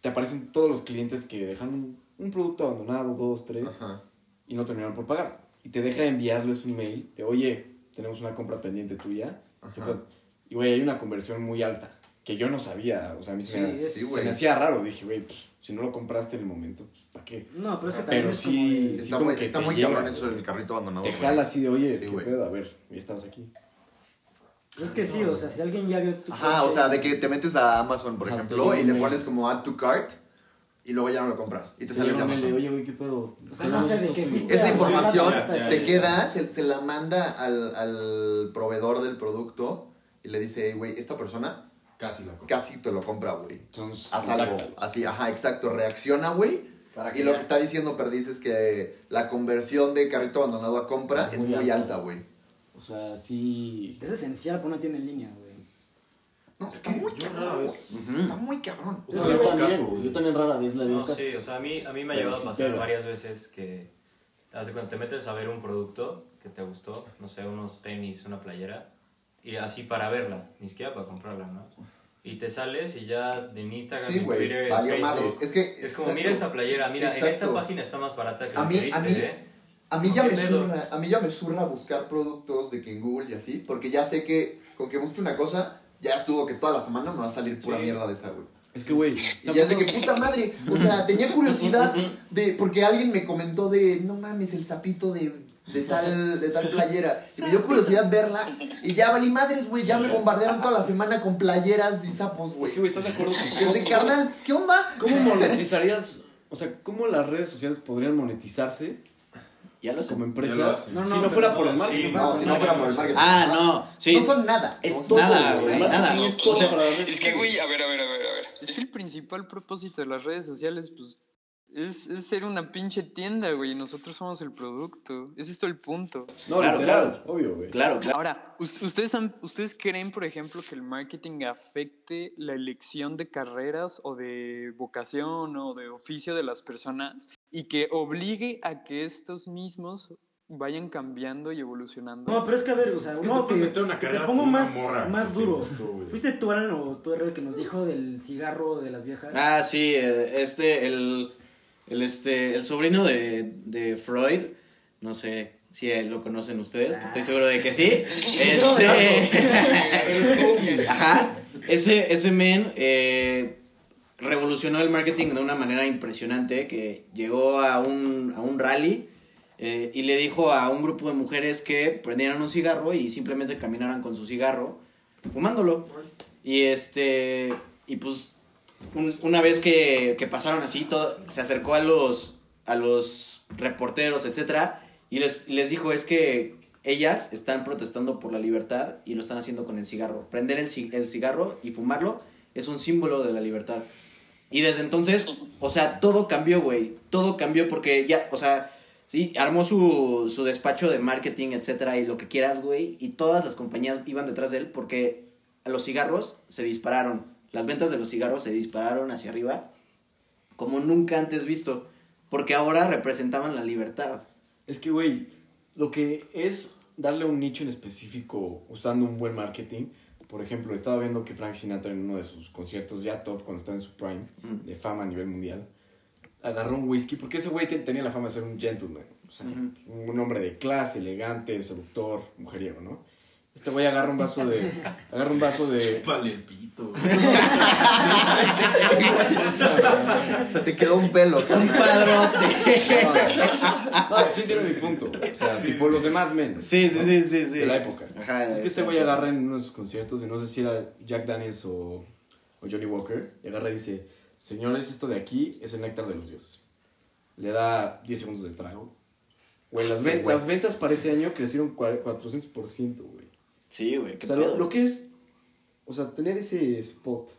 Te aparecen todos los clientes que dejan un, un producto abandonado, dos, tres, Ajá. y no terminaron por pagar. Y te deja enviarles un mail de, oye, tenemos una compra pendiente tuya. ¿qué Ajá. Pedo?". Y, güey, hay una conversión muy alta, que yo no sabía. O sea, a mí se, Sí, me, es- Sí, se me hacía raro. Dije, güey, pues, si no lo compraste en el momento, pues, ¿para qué? No, pero es que también Pero es sí, como de- sí Está como muy, que está muy llega, cabrón eso del carrito abandonado. Te jala así de, oye, Sí, ¿qué güey. pedo? A ver, ya estabas aquí. Es que sí, o sea, si alguien ya vio tu Ajá, coche o sea, de que te metes a Amazon, por ejemplo, y le pones como add to cart y luego ya no lo compras. Y te sale de Amazon. oye, güey, ¿qué pedo? O sea, no sé, de que fuiste Esa información se queda, se, se la manda al, al proveedor del producto y le dice, güey, esta persona Casi la compra. casi te lo compra, güey. Entonces, Haz algo. Así, ajá, exacto. Reacciona, güey. Para Y lo que está diciendo Perdiz es que la conversión de carrito abandonado a compra es Muy muy alta. güey. O sea, sí... Es esencial para una tienda en línea, güey. No, Es está que muy cabrón. vez- güey. Está muy cabrón. O Es sea, que yo también, caso, yo también rara vez la digo No, caso. sí, o sea, a mí, a mí me ha llegado a pasar varias veces que te metes a ver un producto que te gustó, no sé, unos tenis, una playera, y así para verla, ni siquiera para comprarla, ¿no? Y te sales y ya en Instagram, Sí, en güey. Twitter, en Facebook. Es que. es como, exacto. mira esta playera, mira, en esta página está más barata que A la mí- que a mí- ¿eh? A mí, ya ¿Qué me surra, a mí ya me surra buscar productos de que en Google y así, porque ya sé que con que busque una cosa, ya estuvo que toda la semana me va a salir pura Sí. mierda de esa, güey. Es que, güey... Y ya es de que puta madre, o sea, tenía [laughs] curiosidad de, porque alguien me comentó de, no mames, el sapito de, de tal, de tal playera. [laughs] Y me dio curiosidad verla, y ya valí madres, güey, ya me bombardearon toda la semana con playeras y sapos, güey. Es que, güey, ¿estás de acuerdo Y que es de, carnal, ¿qué onda? ¿Cómo monetizarías? O sea, ¿cómo las redes sociales podrían monetizarse Ya lo sé. como empresas hacen. No, si no, no fuera no, por el sí, marketing? No, si no fuera por el marketing. Ah, no, sí. No son nada. Es No todo, nada, güey. nada. es todo para Es que, güey, a ver, a ver, a ver, a ver. Es el principal propósito de las redes sociales, pues, es, es ser una pinche tienda, güey, y nosotros somos el producto. Ese es todo el punto. No, Claro, literal, claro. obvio, güey. Claro, claro. Ahora, us- ¿ustedes, han- ¿ustedes creen, por ejemplo, que el marketing afecte la elección de carreras o de vocación o de oficio de las personas y que obligue a que estos mismos vayan cambiando y evolucionando. No, pero es que a ver, o sea, Es que uno te te, una te pongo más, morra, más duro. ¿Fuiste tú, Alan, o tú, el que nos dijo del cigarro de las viejas? Ah, sí, eh, este, el, el, este, el sobrino de, de Freud, no sé si lo conocen ustedes, que estoy seguro de que sí. [laughs] Este, [laughs] ajá, ese, ese men eh, revolucionó el marketing de una manera impresionante, que llegó a un, a un rally eh, y le dijo a un grupo de mujeres que prendieran un cigarro y simplemente caminaran con su cigarro fumándolo. Y este, y pues un- una vez que, que pasaron así, todo, se acercó a los, a los reporteros, etcétera, y les, les dijo, es que ellas están protestando por la libertad y lo están haciendo con el cigarro. Prender el, el cigarro y fumarlo es un símbolo de la libertad. Y desde entonces, o sea, todo cambió, güey. Todo cambió porque ya, o sea, sí, armó su, su despacho de marketing, etcétera, y lo que quieras, güey. Y todas las compañías iban detrás de él porque los cigarros se dispararon. Las ventas de los cigarros se dispararon hacia arriba como nunca antes visto. Porque ahora representaban la libertad. Es que, güey, lo que es darle un nicho en específico usando un buen marketing. Por ejemplo, estaba viendo que Frank Sinatra en uno de sus conciertos ya top, cuando estaba en su prime Mm. de fama a nivel mundial, agarró un whisky, porque ese güey te- tenía la fama de ser un gentleman. O sea, Ujú. un hombre de clase, elegante, seductor, mujeriego, ¿no? Este güey agarra un vaso de... agarra un vaso de... Chúpale el pito. O [laughs] sea, te quedó un pelo. Un padrote. [laughs] No, sí tiene mi punto. O sea, tipo los de Mad Men. Sí, sí, ¿no? sí, sí, sí. De la época. Ajá, Es que este güey agarra en uno de sus conciertos, y no sé si era Jack Daniels o, o Johnny Walker, y agarra y dice, señores, esto de aquí es el néctar de los dioses. Le da 10 segundos de trago. Güey, las, Sí, ven- güey. las ventas para ese año crecieron cua- 400%, güey. Sí, güey, qué O sea, pedo. lo, lo que es, o sea, tener ese spot,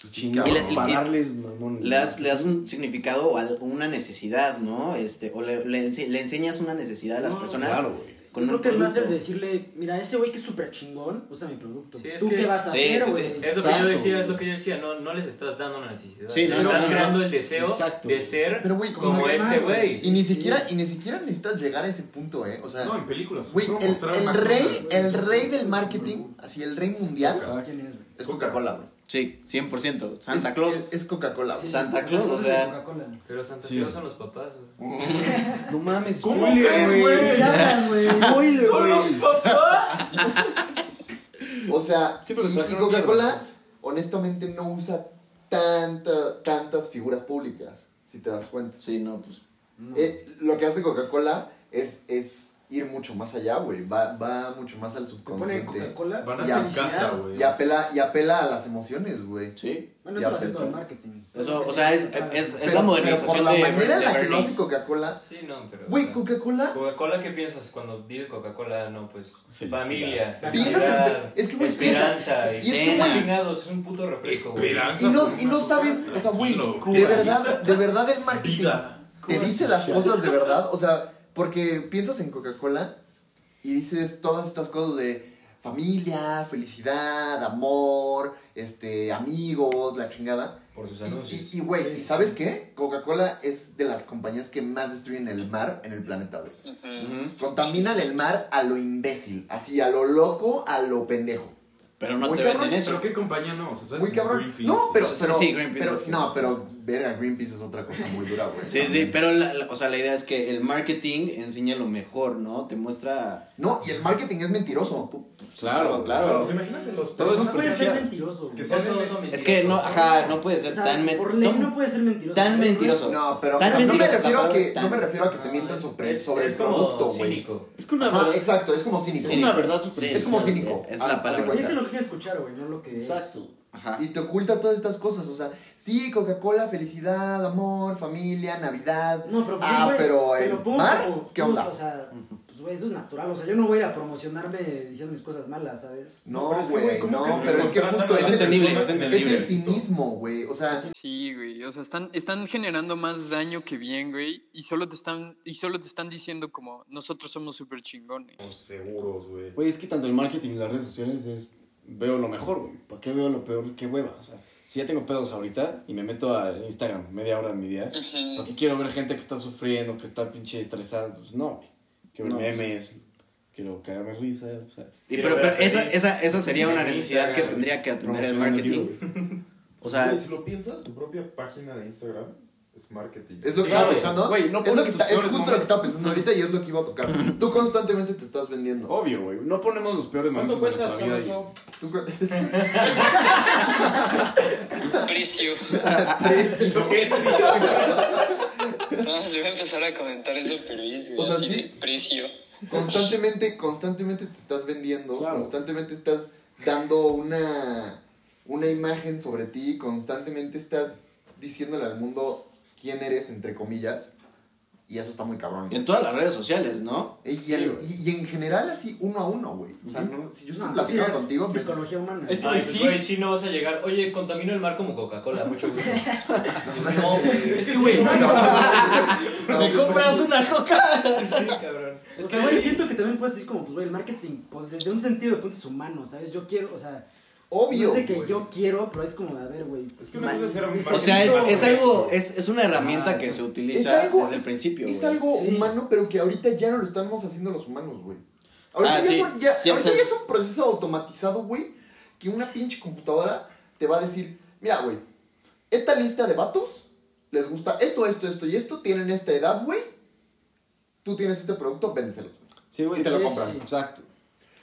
pues, chingado, Y le- para y- darles, mamón. le das, le das un significado o una necesidad, ¿no? Este, o le, le ense- le enseñas una necesidad a las No, personas. Claro, güey. Con Yo creo que es más el decirle, mira, ese güey que es súper chingón, usa mi producto. Sí, ¿Tú que- qué vas a sí, hacer, güey? sí. Es lo que Exacto, yo decía, es lo que yo decía, no, no les estás dando una necesidad. Sí, no, no, estás no, creando no. el deseo Exacto. de ser Pero, güey, como este güey. Y ni siquiera, y ni siquiera necesitas llegar a ese punto, ¿eh? O sea, No, en películas. güey, el, el una rey, el rey del marketing, así el rey mundial, ¿Quién es, güey? es Coca-Cola, güey. Sí, 100%. Santa Claus. Es, es Coca-Cola, güey. Sí, Santa Claus, o es sea-. Pero Santa Sí. Claus son los papás, güey. [laughs] No mames, ¿Cómo crees, güey? ¿Qué hablas, güey? [laughs] Spoiler, Solo güey. papá. [laughs] O sea, Sí, pero y, y Coca-Cola, honestamente, no usa tanta, tantas figuras públicas, si te das cuenta. Sí, no, pues. Eh, lo que hace Coca-Cola es, es ir mucho más allá, güey. Va, va mucho más al Te pone subconsciente. Coca-Cola. Van a Ya, su casa, güey. Y apela, y apela a las emociones, güey. Sí. Bueno, eso lo hace todo el marketing. Eso, o sea, es, es, es Pero- la modernización pero por la de, manera en la que lo hace Coca-Cola. Sí, no, pero. Güey, Coca-Cola. Coca-Cola, ¿qué piensas cuando dices Coca-Cola? No, pues Felicidad. familia, Piensas en- felicidad, es que, güey, esperanza, piensas- y y es que, chingados, es un puto refresco, güey. Esperanza. Y no, y no sabes, o sea, güey, de verdad, de verdad el marketing Vida. te dice las cosas de verdad. O sea, porque piensas en Coca-Cola y dices todas estas cosas de familia, felicidad, amor, este, amigos, la chingada. Por sus Y- anuncios. Y, y, güey, ¿y sabes qué? Coca-Cola es de las compañías que más destruyen el mar en el planeta, güey. Ujú. Contaminan el mar a lo imbécil, así, a lo loco, a lo pendejo. Pero no Muy te cabrón, venden eso. ¿Pero qué compañía no? O sea, ¿sabes? Muy cabrón. Greenpeace. No, pero, Sí, pero, sí, Greenpeace pero- no, pero verga, Greenpeace es otra cosa muy dura, güey. Sí, sí, pero la, la- o sea, la idea es que el marketing enseña lo mejor, ¿no? Te muestra... No, y el marketing es mentiroso. Claro, Claro, sea, imagínate los Todo es No puede ser mentiroso. Que sean son Es que no, ajá, no puede ser O sea, tan... men- por ley no- no puede ser mentiroso. tan es- mentiroso. No, pero Tan o sea, no, me mentiroso refiero a que, es tan- no me refiero a que te No, mientan es- sobre, es- sobre es el como producto, güey. cínico. Es que una Ajá, verdad, exacto, es como cínico. es una verdad Sí, super es como cínico. Es Ah, la de palabra. Dice lo que quieres escuchar, güey, no lo que es. Exacto. Ajá. Y te oculta todas estas cosas, o sea, sí, Coca-Cola, felicidad, amor, familia, Navidad. No, pero pues, Ah, güey, pero te el lo pongo mar, como ¿qué plus, onda? O sea, pues, güey, eso es natural. O sea, yo no voy a ir a promocionarme diciendo mis cosas malas, ¿sabes? No, pero es que, güey, güey, ¿cómo no, crees que pero es que contratan justo a es las el, entendible, es en el es el entendible. cinismo, güey. O sea, Sí, güey, o sea, están, están generando más daño que bien, güey, y solo te están, y solo te están diciendo como, nosotros somos súper chingones. Seguros, güey. Güey, es que tanto el marketing y las redes sociales es. Veo lo mejor, güey. ¿Para qué veo lo peor? ¿Qué hueva? O sea, si ya tengo pedos ahorita y me meto a Instagram media hora en mi día, porque quiero ver gente que está sufriendo, que está pinche estresada, pues no, güey. quiero No, memes, quiero cagarme risa, o sea... Y pero, ver pero esa, esa, esa sería una necesidad que tendría que atender el marketing. O sea, si lo piensas, tu propia página de Instagram es marketing. Es lo que Claro, estaba pensando. güey, no es, lo pones que tus está- es peores justo lo que estaba pensando ahorita y es lo que iba a tocar. Tú constantemente te estás vendiendo. Obvio, güey. No ponemos los peores ¿Cuánto momentos de cuesta eso? Tú co- Precio. [laughs] Precio. No, se va a empezar a comentar eso, pero es O sea, sí. precio. Constantemente, constantemente te estás vendiendo, Claro. constantemente estás dando una, una imagen sobre ti, constantemente estás diciéndole al mundo quién eres, entre comillas, y eso está muy cabrón. en todas las redes sociales, ¿no? Y, y en, y- y en general así, uno a uno, güey. O sea, no- si yo estoy No, platicando sí, es contigo, me- Psicología humana. Es que- Ay, Güey, pues, sí. güey, sí no vas a llegar. Oye, contamino el mar como Coca-Cola, mucho gusto. [laughs] no, güey. [laughs] Es que, güey, No, ¿Me compras una coca? Sí, cabrón. O sea, güey, siento que también puedes decir como, pues, güey, el marketing, pues, desde un sentido de puntos humanos, ¿sabes? Yo quiero, o sea, Obvio. no es de que yo quiero, pero es como, a ver, güey. Es que una cosa es ser un necesito- O sea, es, es algo, es, es una herramienta Ah, que se utiliza algo, desde el principio, es algo Sí. humano, pero que ahorita ya no lo estamos haciendo los humanos, güey. Ahorita, Ah, ya, sí. son- ya- Sí, ahorita ya es- un proceso automatizado, güey, que una pinche computadora te va a decir, mira, güey, esta lista de vatos les gusta esto, esto, esto y esto, tienen esta edad, güey, tú tienes este producto, véndeselos. Sí, güey. Y te lo compran. sí. Exacto.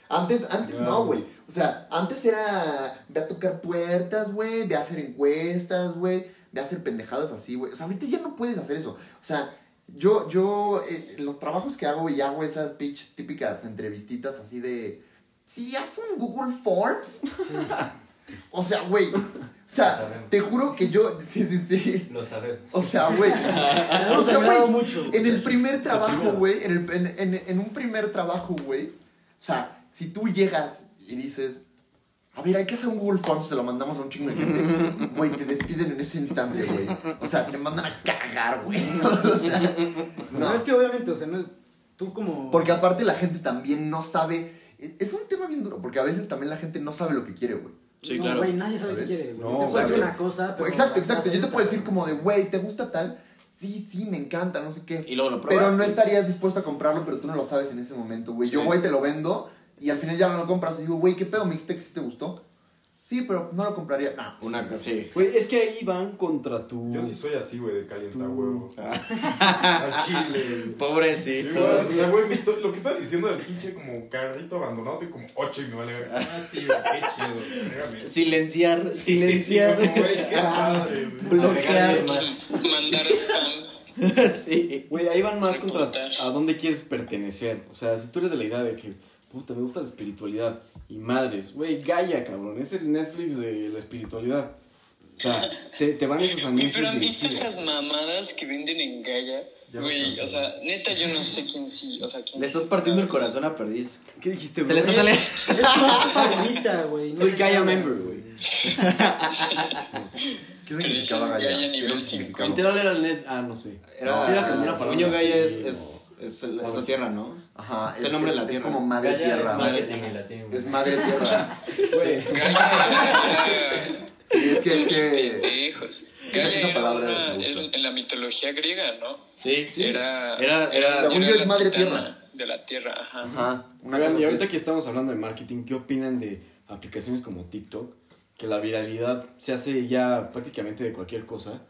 Antes, antes no, güey. O sea, antes era ve a tocar puertas, güey, ve a hacer encuestas, güey, ve a hacer pendejadas así, güey. O sea, ahorita ya no puedes hacer eso. O sea, yo, yo, eh, los trabajos que hago y hago esas pitch típicas entrevistitas así de, si haz un Google Forms. [laughs] o sea, güey. O sea, te juro que yo, sí, sí, sí. Lo sabemos. O sea, güey. [laughs] o sea, güey, en el primer trabajo, güey, en, en, en- en un primer trabajo, güey, o sea, si tú llegas y dices, a ver, hay que hacer un Google Forms, se lo mandamos a un chingo de gente, güey, te despiden en ese instante, güey. O sea, te mandan a cagar, güey. [laughs] O sea, No, no. es que obviamente, o sea, no es. Tú como. Porque aparte la gente también no sabe, es un tema bien duro, porque a veces también la gente no sabe lo que quiere, güey. Sí, no, claro. güey, nadie sabe ¿Sabes? qué quiere, güey. No, te puedo decir una cosa, pero. exacto, exacto. Yo te puedo decir como de, güey, ¿te gusta tal? Sí, sí, me encanta, no sé qué. Y luego lo pruebas. Pero no estarías dispuesto a comprarlo, pero tú no lo sabes en ese momento, güey. Yo Sí. voy, te lo vendo y al final ya no lo compras y digo, güey, ¿qué pedo? Me dijiste que sí te gustó. Sí, pero no lo compraría. No. Una cosa, sí. Güey, es que ahí van contra tu... Yo sí soy así, güey, de calienta huevos. Ah, [laughs] Al chile. Pobrecito. O sea, güey, lo que estás diciendo del pinche como carrito abandonado de como 8 y me vale ver. Ah, sí, güey, qué chido. Regálame. Silenciar, Sí, sí, sí, silenciar. como, güey, qué padre. Bloquear. Mandar spam. [laughs] sí. Güey, ahí van más contra a dónde quieres pertenecer. O sea, si tú eres de la idea de que, puta, me gusta la espiritualidad. Y madres, güey, Gaia, cabrón. Es el Netflix de la espiritualidad. O sea, te, te van esos Güey, anuncios Pero han de visto esas mamadas que venden en Gaia. Güey, o sea, neta, yo no sé quién sí. O sea, quién Le estás está partiendo el corazón a Perdiz. ¿Qué dijiste, Se le güey? está saliendo. [laughs] Es tu favorita, güey. Soy Gaia member, güey. ¿Qué significaba Gaia? Gaia nivel un significado. Literal era el net... Ah, no sé. Era, Sí, era como una palabra Gaia es, es, la tierra, ¿no? Ajá. Es el nombre de la tierra. Es como madre Gaia tierra. es latín. güey. Es madre tierra. [laughs] Sí, es que, es que. Esa- Gaia esa era palabra una- en, la mitología griega, ¿no? Sí. Era, Era- era- Según yo era es la madre tierra. De la tierra, ajá. Ajá. Una Oigan, cosa y ahorita que estamos hablando de marketing, ¿qué opinan de aplicaciones como TikTok? Que la viralidad se hace ya prácticamente de cualquier cosa.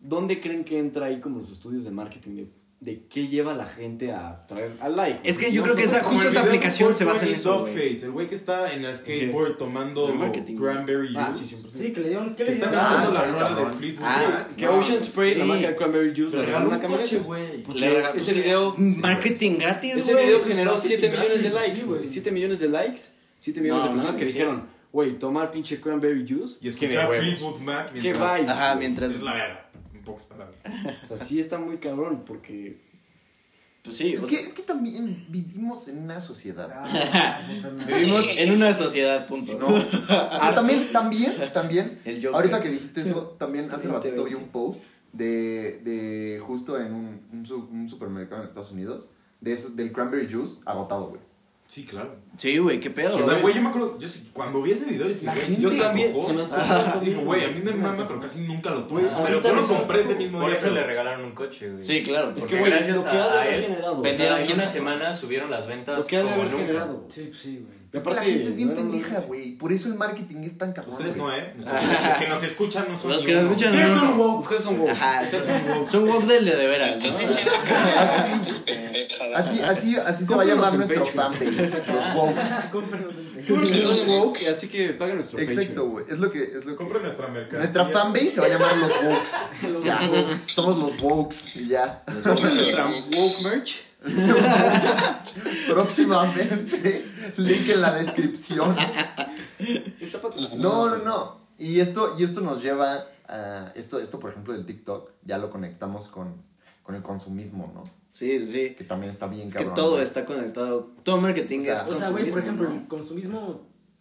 ¿Dónde creen que entra ahí como los estudios de marketing? De, de qué lleva a la gente a traer al like. Es que yo No, creo que esa, justo esa video aplicación se basa en eso. Dogface, el güey que está en el skateboard tomando De marketing. cranberry juice. Ah, sí, siempre. Sí, que le dieron. ¿Qué Que le está dieron? cantando Ah, la rola de. Fleetwood Ah. Que No, Ocean Spray, la sí. marca de Cranberry Juice, le regaló una un camioneta. Le ese video, Marketing gratis, ese video generó marketing 7 millones de likes, güey. güey. 7 millones de likes. 7 millones de personas que dijeron, güey, tomar pinche Cranberry Juice. Y escuchar. Fleetwood Mac Qué mientras... vibes. Ajá, güey. mientras. Es la verga. En pocas palabras. O sea, sí está muy cabrón porque... Pues sí, Es que, sea, es que también vivimos en una sociedad. Ah, [laughs] vivimos en una sociedad, punto. ¿no? Ah, también, también, también. [laughs] El. Ahorita que dijiste eso, también hace 20, ratito vi 20. un post de, de justo en un, un, un supermercado en Estados Unidos, de eso, del cranberry juice agotado, güey. Sí, claro. Sí, güey, qué pedo. O sea, güey, yo me acuerdo, yo sí, cuando vi ese video dije, La gente- yo también, se me antojó. Dijo, güey, a mí me mama, pero casi nunca lo tuve. Güey, Pero yo lo compré ese mismo Por día. eso pero- le regalaron un coche, güey. Sí, claro. Es que, güey, gracias lo que ha de haber generado. Vendieron o sea, en una semana subieron las ventas Lo que ha de haber nunca. generado. Sí, pues sí, güey. Y Es que la aparte, gente es bien no pendeja, güey. Por eso el marketing es tan cabrón. Ustedes no, ¿eh? Los que nos escuchan no son Los que nos escuchan Ustedes no, son woke. Ustedes son woke. Ajá, son, son woke del de veras, Estás ¿no? diciendo que pendeja. Así, así, así se va a llamar en nuestro fanbase, los Vokes. Cómprenos que son woke, así que paguen nuestro Exacto, güey. Es lo que. Es lo que... Compren nuestra mercancía. Nuestra fanbase se va a llamar los Vokes. Los Ya, wokes. somos los Vokes y ya. Compren nuestra woke merch. [laughs] Próximamente, link en la descripción. Está patrocinado. No, no, no. Y esto, y esto nos lleva a. Esto, esto, por ejemplo, del TikTok, ya lo conectamos con, con el consumismo, ¿no? Sí, sí, sí. Que también está bien Es que todo ¿no? está conectado. Todo marketing O sea, es O sea, güey, por consumismo, ejemplo, ¿no? el consumismo,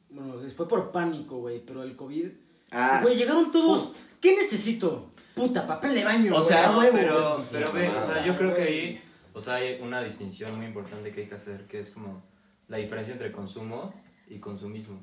bueno, fue por pánico, güey, pero el COVID, Ah, güey, llegaron todos, ¿qué necesito? Puta, papel de baño, O güey, sea, a No, huevo, pero, güey. pero ve, o sea, yo creo que güey. ahí, o sea, hay una distinción muy importante que hay que hacer, que es como la diferencia entre consumo y consumismo.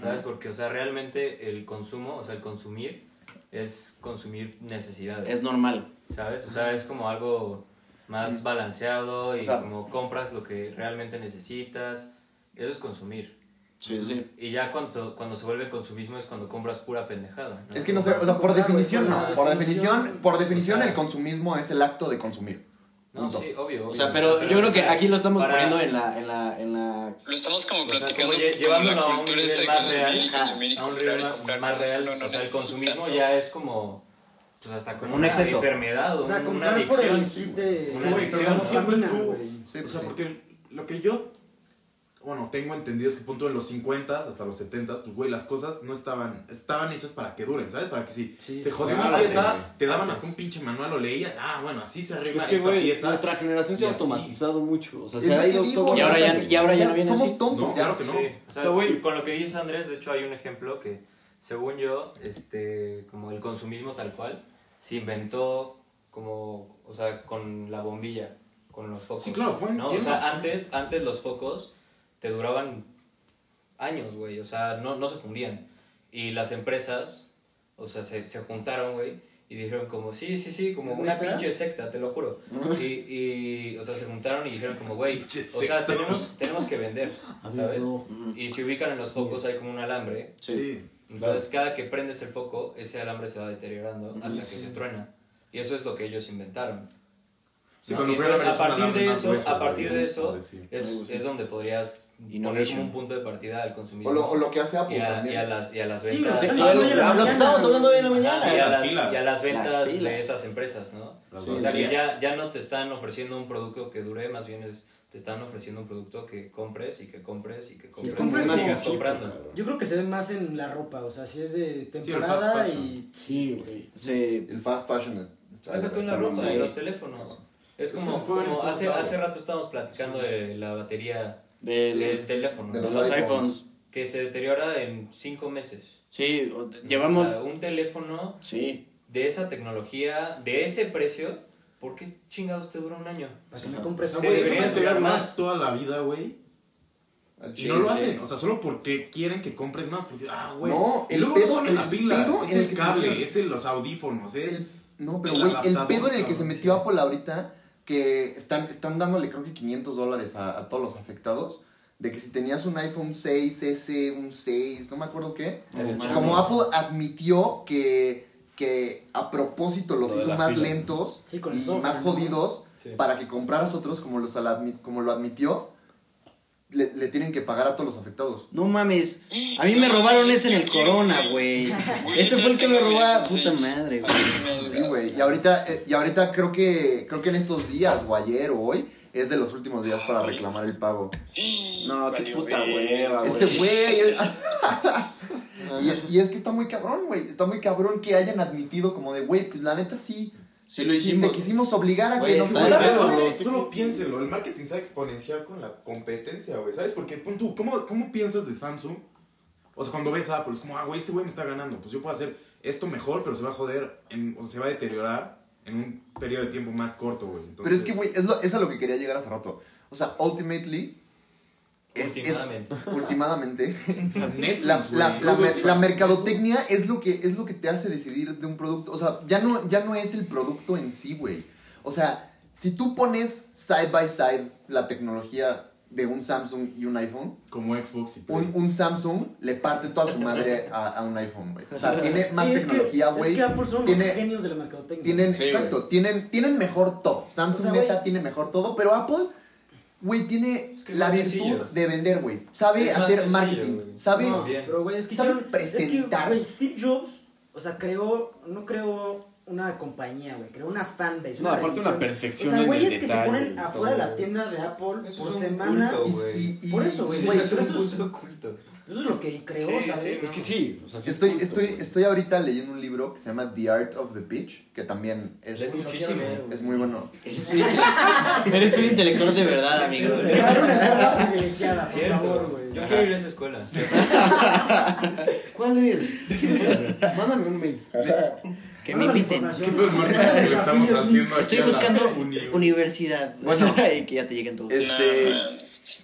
¿Sabes? Porque, o sea, realmente el consumo, o sea, el consumir es consumir necesidades. es normal. ¿Sabes? O sea, es como algo más balanceado y O sea- como compras lo que realmente necesitas. Eso es consumir. Sí, sí. Y ya cuando, cuando se vuelve consumismo es cuando compras pura pendejada. Es que no sé, o sea, por definición no. por definición. definición, por definición o sea- el consumismo es el acto de consumir. No, Punto. sí, obvio. O obvio. sea, pero yo creo que aquí lo estamos Para- poniendo en la, en la, en la... Lo estamos como O sea, platicando como lle- como llevándolo a un nivel más consumir real, consumir a un nivel más, real, no o sea, el consumismo ¿no? ya es como, pues hasta como Un una exceso. enfermedad o O sea, una comprar por adicción. el kit de... Una pero adicción. siempre. Sí, O pues sea, sí. porque lo que yo, bueno, tengo entendido es que punto de los 50 hasta los 70, pues, güey, las cosas no estaban, estaban hechas para que duren, ¿sabes? Para que si Sí, se jodió una pieza, te daban hasta un pinche manual, lo leías, ah, bueno, así se arregla Es que, esta pieza. nuestra generación se ha así. automatizado mucho. O sea, se ha ido digo, todo... Y ahora ya- y ahora ya no viene Somos así. tontos, No, claro que no. Sí, o sea, O sea, güey- con lo que dices Andrés, de hecho hay un ejemplo que, según yo, este, como el consumismo tal cual, se inventó como, o sea, con la bombilla, con los focos. Sí, claro, pueden- ¿no? O sea, antes, antes los focos te duraban años, güey, o sea, no, no se fundían. Y las empresas, o sea, se, se juntaron, güey, y dijeron como, sí, sí, sí, como ¿Es una neta? pinche secta, te lo juro. [laughs] Y, y, o sea, se juntaron y dijeron como, güey, o sea, tenemos, tenemos que vender, [laughs] ¿sabes? Y si ubican en los focos hay como un alambre. Sí. Entonces cada que prendes el foco, ese alambre se va deteriorando hasta que se truena. Y eso es lo que ellos inventaron. Sí, a partir de eso, a partir de eso es, es donde podrías poner como un punto de partida al consumismo. O lo, o lo que hace Apple y, a, también. y a las, y a las Sí, ventas. Sí, lo, que estábamos hablando hoy en la mañana. Y, a Las las, pilas. y a las ventas Las de esas empresas, ¿no? O sea, que Sí. ya, ya no te están ofreciendo un producto que dure, más bien es, te están ofreciendo un producto que compres y que compres y que compres. compres y sigas Sí, comprando. Yo creo que se ve más en la ropa, o sea, si es de temporada y... Sí, güey. Sí. El fast fashion la está ropa y los teléfonos. Es como, hace, hace rato estábamos platicando de la batería Del- del teléfono, de ¿no? los iPhones. iPhones. que se deteriora en cinco meses. Sí, o- llevamos... O sea, un teléfono Sí. de esa tecnología, de ese precio, ¿por qué chingados te dura un año? Para que me compres güey, eso deberían durar más más. toda la vida, güey. Y no lo hacen, o sea, solo porque quieren que compres más, porque, ah, güey. No, Y el luego pedo- no el la pila, pedo es en el cable, es el- los audífonos, es... El- no, pero el güey, el pedo en el que se metió. Apple ahorita, que están, están dándole creo que 500 dólares a, a todos los afectados, de que si tenías un iPhone 6S, un 6, no me acuerdo qué, como Apple admitió que, que a propósito los Lo hizo más pila. lentos Sí, con el y software, más ¿no? jodidos Sí. para que compraras otros como, los como lo admitió, le, le tienen que pagar a todos los afectados. No mames. A mí me robaron ese en el Corona, güey. [laughs] Ese fue el que me robaron. Puta madre, güey. Güey. Y ahorita, eh, y ahorita creo que creo que en estos días, o ayer o hoy, es de los últimos días para reclamar el pago. No, qué puta hueva, güey. Ese güey. [laughs] [laughs] y, y es que está muy cabrón, güey. Está muy cabrón que hayan admitido como de, güey, pues la neta sí. Sí lo sí, hicimos. Te quisimos obligar a Güey, que nos está güey. solo piénselo, el marketing se va a exponenciar con la competencia, güey, ¿sabes? Porque, pon tú, ¿cómo, ¿cómo piensas de Samsung? O sea, cuando ves a Apple, es como, ah, güey, este güey me está ganando, pues yo puedo hacer esto mejor, pero se va a joder, en- o sea, se va a deteriorar en un periodo de tiempo más corto, güey. Pero es que, güey, es, lo- es a lo que quería llegar hace rato. O sea, ultimately, es- es- Últimamente. [laughs] Netflix, la, la- la Google mer- la Translate. mercadotecnia es lo, que, es lo que te hace decidir de un producto. O sea, ya no, ya no es el producto en sí, güey. O sea, si tú pones side by side la tecnología de un Samsung y un iPhone, Como Xbox y Play. un, un Samsung le parte toda su madre a, a un iPhone, güey. O sea, tiene más Sí, es que- tecnología, güey. Es que Apple son Tiene- los genios de la mercadotecnia. Tienen, Sí, exacto, tienen, tienen mejor todo. Samsung O sea, neta güey. tiene mejor todo, pero Apple, güey, tiene Es que es la virtud sencillo. de vender, güey. Sabe hacer sencillo, marketing, güey. sabe... No, pero güey, es que hicieron- presentar. Es que, güey, Steve Jobs, o sea, creó, no creó una compañía, güey, creó una fanbase. No, una aparte una perfección O sea, güeyes que se ponen afuera de la tienda de Apple Eso por es semana. culto, y- Por eso, güey, Sí, es un eso es- punto oculto. Esos son los que creó, Sí, ¿sabes? sí, Es que sí, o sea, sí es Estoy, culto, estoy, estoy ahorita leyendo un libro que se llama The Art of the Pitch, que también es, Es lo muchísimo. es muy bueno. Eres un, [laughs] eres un intelectual de verdad, amigo. [laughs] Dar una escuela privilegiada, por favor, güey. Yo quiero ir a esa escuela. [laughs] ¿Cuál es? Mándame un mail. Que me inviten. información. ¿Qué pedo el marketing que le estamos haciendo aquí Estoy buscando universidad. Bueno. [laughs] y que ya te lleguen todos. Este,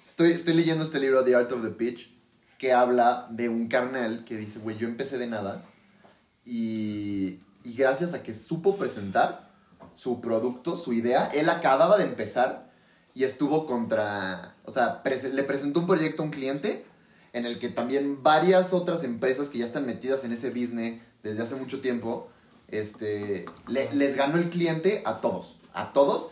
estoy, estoy leyendo este libro, The Art of the Pitch, que habla de un carnal que dice, güey, yo empecé de nada y, y gracias a que supo presentar su producto, su idea, él acababa de empezar y estuvo contra, o sea, le presentó un proyecto a un cliente en el que también varias otras empresas que ya están metidas en ese business desde hace mucho tiempo, este, le- les ganó el cliente a todos, a todos,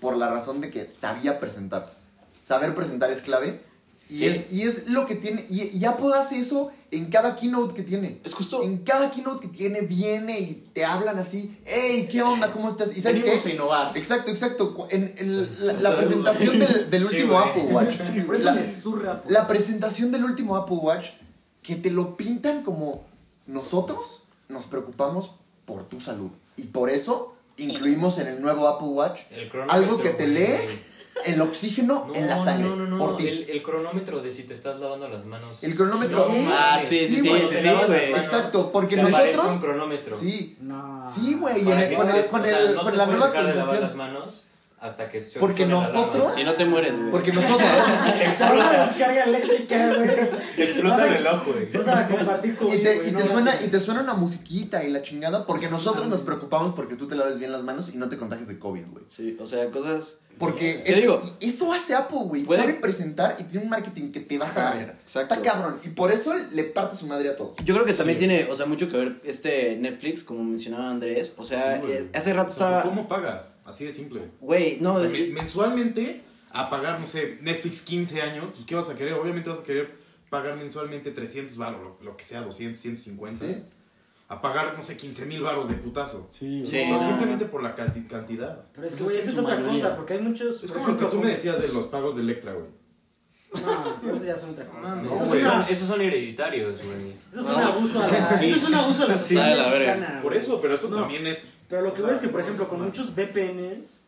por la razón de que sabía presentar. Saber presentar es clave. Y, Sí. es, y es lo que tiene. Y, y Apple hace eso en cada keynote que tiene. Es justo. En cada keynote que tiene, viene y te hablan así. ¡Hey, qué onda! ¿Cómo estás? ¿Y sabes Venimos qué? a innovar. Exacto, exacto. En, en la, la presentación del, del sí, último güey. Apple Watch. Por eso la, me zurra. pues. la presentación del último Apple Watch, que te lo pintan como nosotros nos preocupamos por tu salud. Y por eso incluimos en el nuevo Apple Watch algo que te lee el oxígeno No, en la sangre. No, no, no, por no. ti. El, el cronómetro de si te estás lavando las manos. El cronómetro. No, Ah, sí, sí, sí, güey, sí. Exacto, porque Se nosotros. un cronómetro. Sí, No. sí, güey. Y en Para el- con, no el, con, o sea, con te la nueva dejar de lavar las actualización. manos hasta que suene Porque nosotros- Si no te mueres, güey. Porque nosotros. [laughs] Una descarga eléctrica, güey. Explota el reloj, güey. Vas a compartir COVID, Y te, güey, y, te suena, y te suena una musiquita y la chingada, porque nosotros nos preocupamos porque tú te laves bien las manos y no te contagies de COVID, güey. Sí, o sea, cosas. Porque Te eso, digo. eso hace Apple, güey. Puede- Sabe presentar y tiene un marketing que te vas a ver. exacto. Está cabrón. Y por eso le parte su madre a todos. Yo creo que también Sí. tiene, o sea, mucho que ver este Netflix, como mencionaba Andrés. O sea, Sí, eh, hace rato estaba. ¿Cómo pagas? Así de simple. Güey, no, O sea, de- men- mensualmente a pagar, no sé, Netflix 15 años, pues ¿qué vas a querer? Obviamente vas a querer pagar mensualmente 300 baros, lo, lo que sea, 200, 150. Sí. A pagar, no sé, 15 mil baros de putazo. Sí, Sí, O sea, no, simplemente por la canti- cantidad. Pero es que, güey, es que eso es otra mayoría. cosa, porque hay muchos. Es como lo que tú me decías de los pagos de Electra, güey. No, pero eso ya son otra cosa. No, eso, güey. es una- Esos son hereditarios, güey. eso es un abuso a la, Sí. eso es un abuso a la sí, sociedad de la verga. mexicana. Por güey. eso, pero eso No. también es... Pero lo que veo es que, por ejemplo, con muchos VPNs,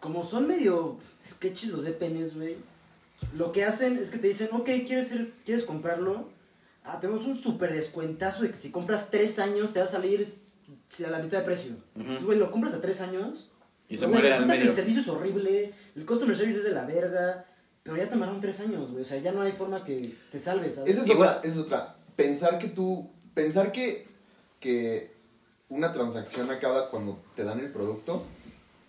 como son medio sketches los VPNs, güey, lo que hacen es que te dicen, ok, ¿quieres, ser- ¿quieres comprarlo? Ah, tenemos un súper descuentazo de que si compras tres años te va a salir si, a la mitad de precio. Entonces, güey, lo compras a tres años. y se güey, muere al resulta que el medio. servicio es horrible, el customer service es de la verga, pero ya tomaron tres años, güey. O sea, ya no hay forma que te salves, ¿sabes? Esa es Igual- otra, esa es otra. Pensar que tú, pensar que, que una transacción acaba cuando te dan el producto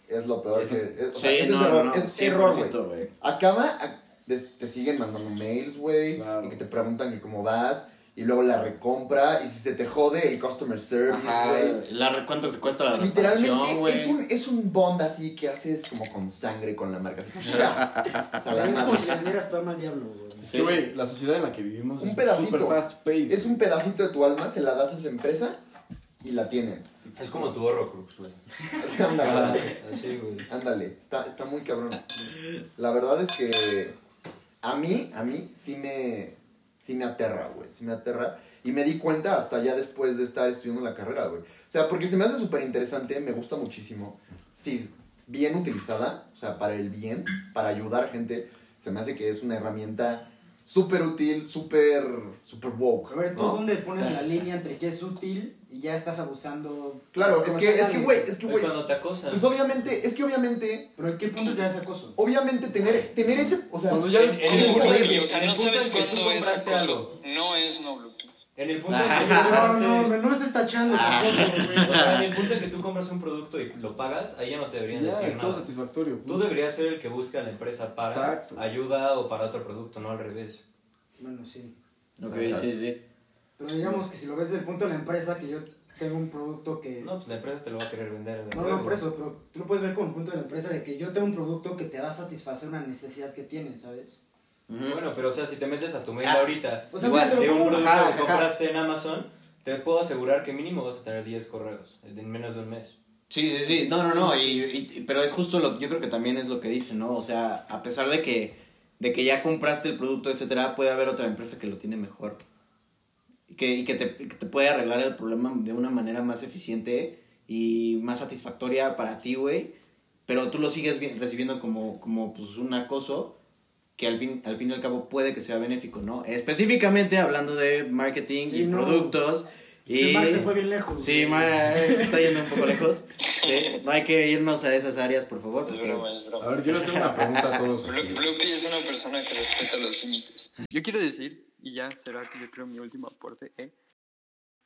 es lo peor Es- que... es- o Sí, sea, ese no, es error, no, es error, 100%, güey. Acaba, te siguen mandando mails, güey, Claro. y que te preguntan que cómo vas, y luego la recompra, y si se te jode el customer service, güey. la ¿cuánto te cuesta la Literalmente reparación, güey? es un, es un bond así que haces como con sangre con la marca. así, ¡cha! A la También es como si le vendieras tu alma al diablo, güey. Que, güey, la sociedad en la que vivimos Un es pedacito. super fast paced. Es un pedacito de tu alma, se la das a esa empresa y la tienen. Es como tu Horrocrux, güey. [laughs] así, ándale, Así, güey. ándale, está, está muy cabrón. La verdad es que a mí, a mí sí me, sí me aterra, güey, sí me aterra. Y me di cuenta hasta ya después de estar estudiando la carrera, güey. O sea, porque se me hace súper interesante, me gusta muchísimo. Sí, bien utilizada, o sea, para el bien, para ayudar gente, se me hace que es una herramienta súper útil, súper, súper woke. A ver, ¿tú ¿no? dónde pones la línea entre qué es útil y ya estás abusando? Claro, es que, es que, güey, es que, güey, cuando te acosan. pues obviamente, es que obviamente, Pero ¿en qué punto ya es acoso? obviamente tener, tener ese, o sea, Cuando ya- En, en el ¿cómo punto se en que- o sea, no punto sabes cuándo es acoso. algo. No es no Bluetooth. En el punto en que Ah. tú No, no, no, no me estés tachando tampoco, güey. O sea, en el punto en que tú compras un producto y lo pagas, ahí ya no te deberían Ya, decir es todo nada. satisfactorio. Tú deberías ser el que busca a la empresa para Exacto. ayuda o para otro producto, no al revés. Bueno, sí. Ok, sí, sí. Pero digamos que si lo ves desde el punto de la empresa, que yo tengo un producto que... No, pues la empresa te lo va a querer vender. de No, no, por eso, pero tú lo puedes ver como el punto de la empresa de que yo tengo un producto que te va a satisfacer una necesidad que tienes, ¿sabes? Bueno, pero o sea, si te metes a tu mail Ah, ahorita O sea, Igual, de un producto que compraste en Amazon, te puedo asegurar que mínimo vas a tener 10 correos en menos de un mes. Sí, sí, sí. No, no, no. Y, y- pero es justo lo yo creo que también es lo que dice, ¿no? O sea, a pesar de que, de que ya compraste el producto, etcétera, puede haber otra empresa que lo tiene mejor. Y que, y que, te, que te puede arreglar el problema de una manera más eficiente y más satisfactoria para ti, güey. Pero tú lo sigues recibiendo como, como pues, un acoso que al fin, al fin y al cabo puede que sea benéfico, ¿no? Específicamente hablando de marketing Sí, y no. productos. Y... Sí, Mark se fue bien lejos. Sí, güey. Mar [laughs] se está yendo un poco lejos. Sí, no hay que irnos a esas áreas, por favor. Es porque- broma, es A broma. ver, yo les tengo una pregunta a todos. Bluetooth es una persona que respeta los límites. Yo quiero decir, y ya será yo creo mi último aporte, ¿eh?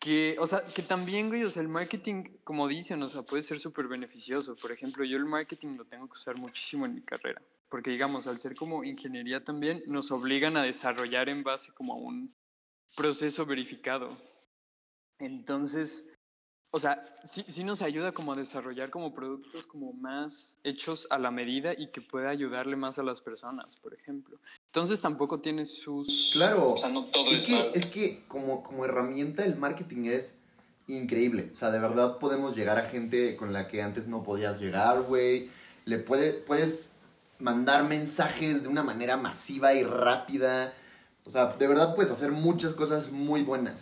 que, o sea, que también, güey, o sea, el marketing, como dicen, o sea, puede ser súper beneficioso. Por ejemplo, yo el marketing lo tengo que usar muchísimo en mi carrera, porque digamos, al ser como ingeniería también, nos obligan a desarrollar en base como a un proceso verificado. Entonces, o sea, sí, sí nos ayuda como a desarrollar como productos como más hechos a la medida y que pueda ayudarle más a las personas, por ejemplo. Entonces tampoco tiene sus... Claro. O sea, no todo es es que, es que como, como herramienta el marketing es increíble. O sea, de verdad podemos llegar a gente con la que antes no podías llegar, güey. Le puede, puedes mandar mensajes de una manera masiva y rápida. O sea, de verdad puedes hacer muchas cosas muy buenas.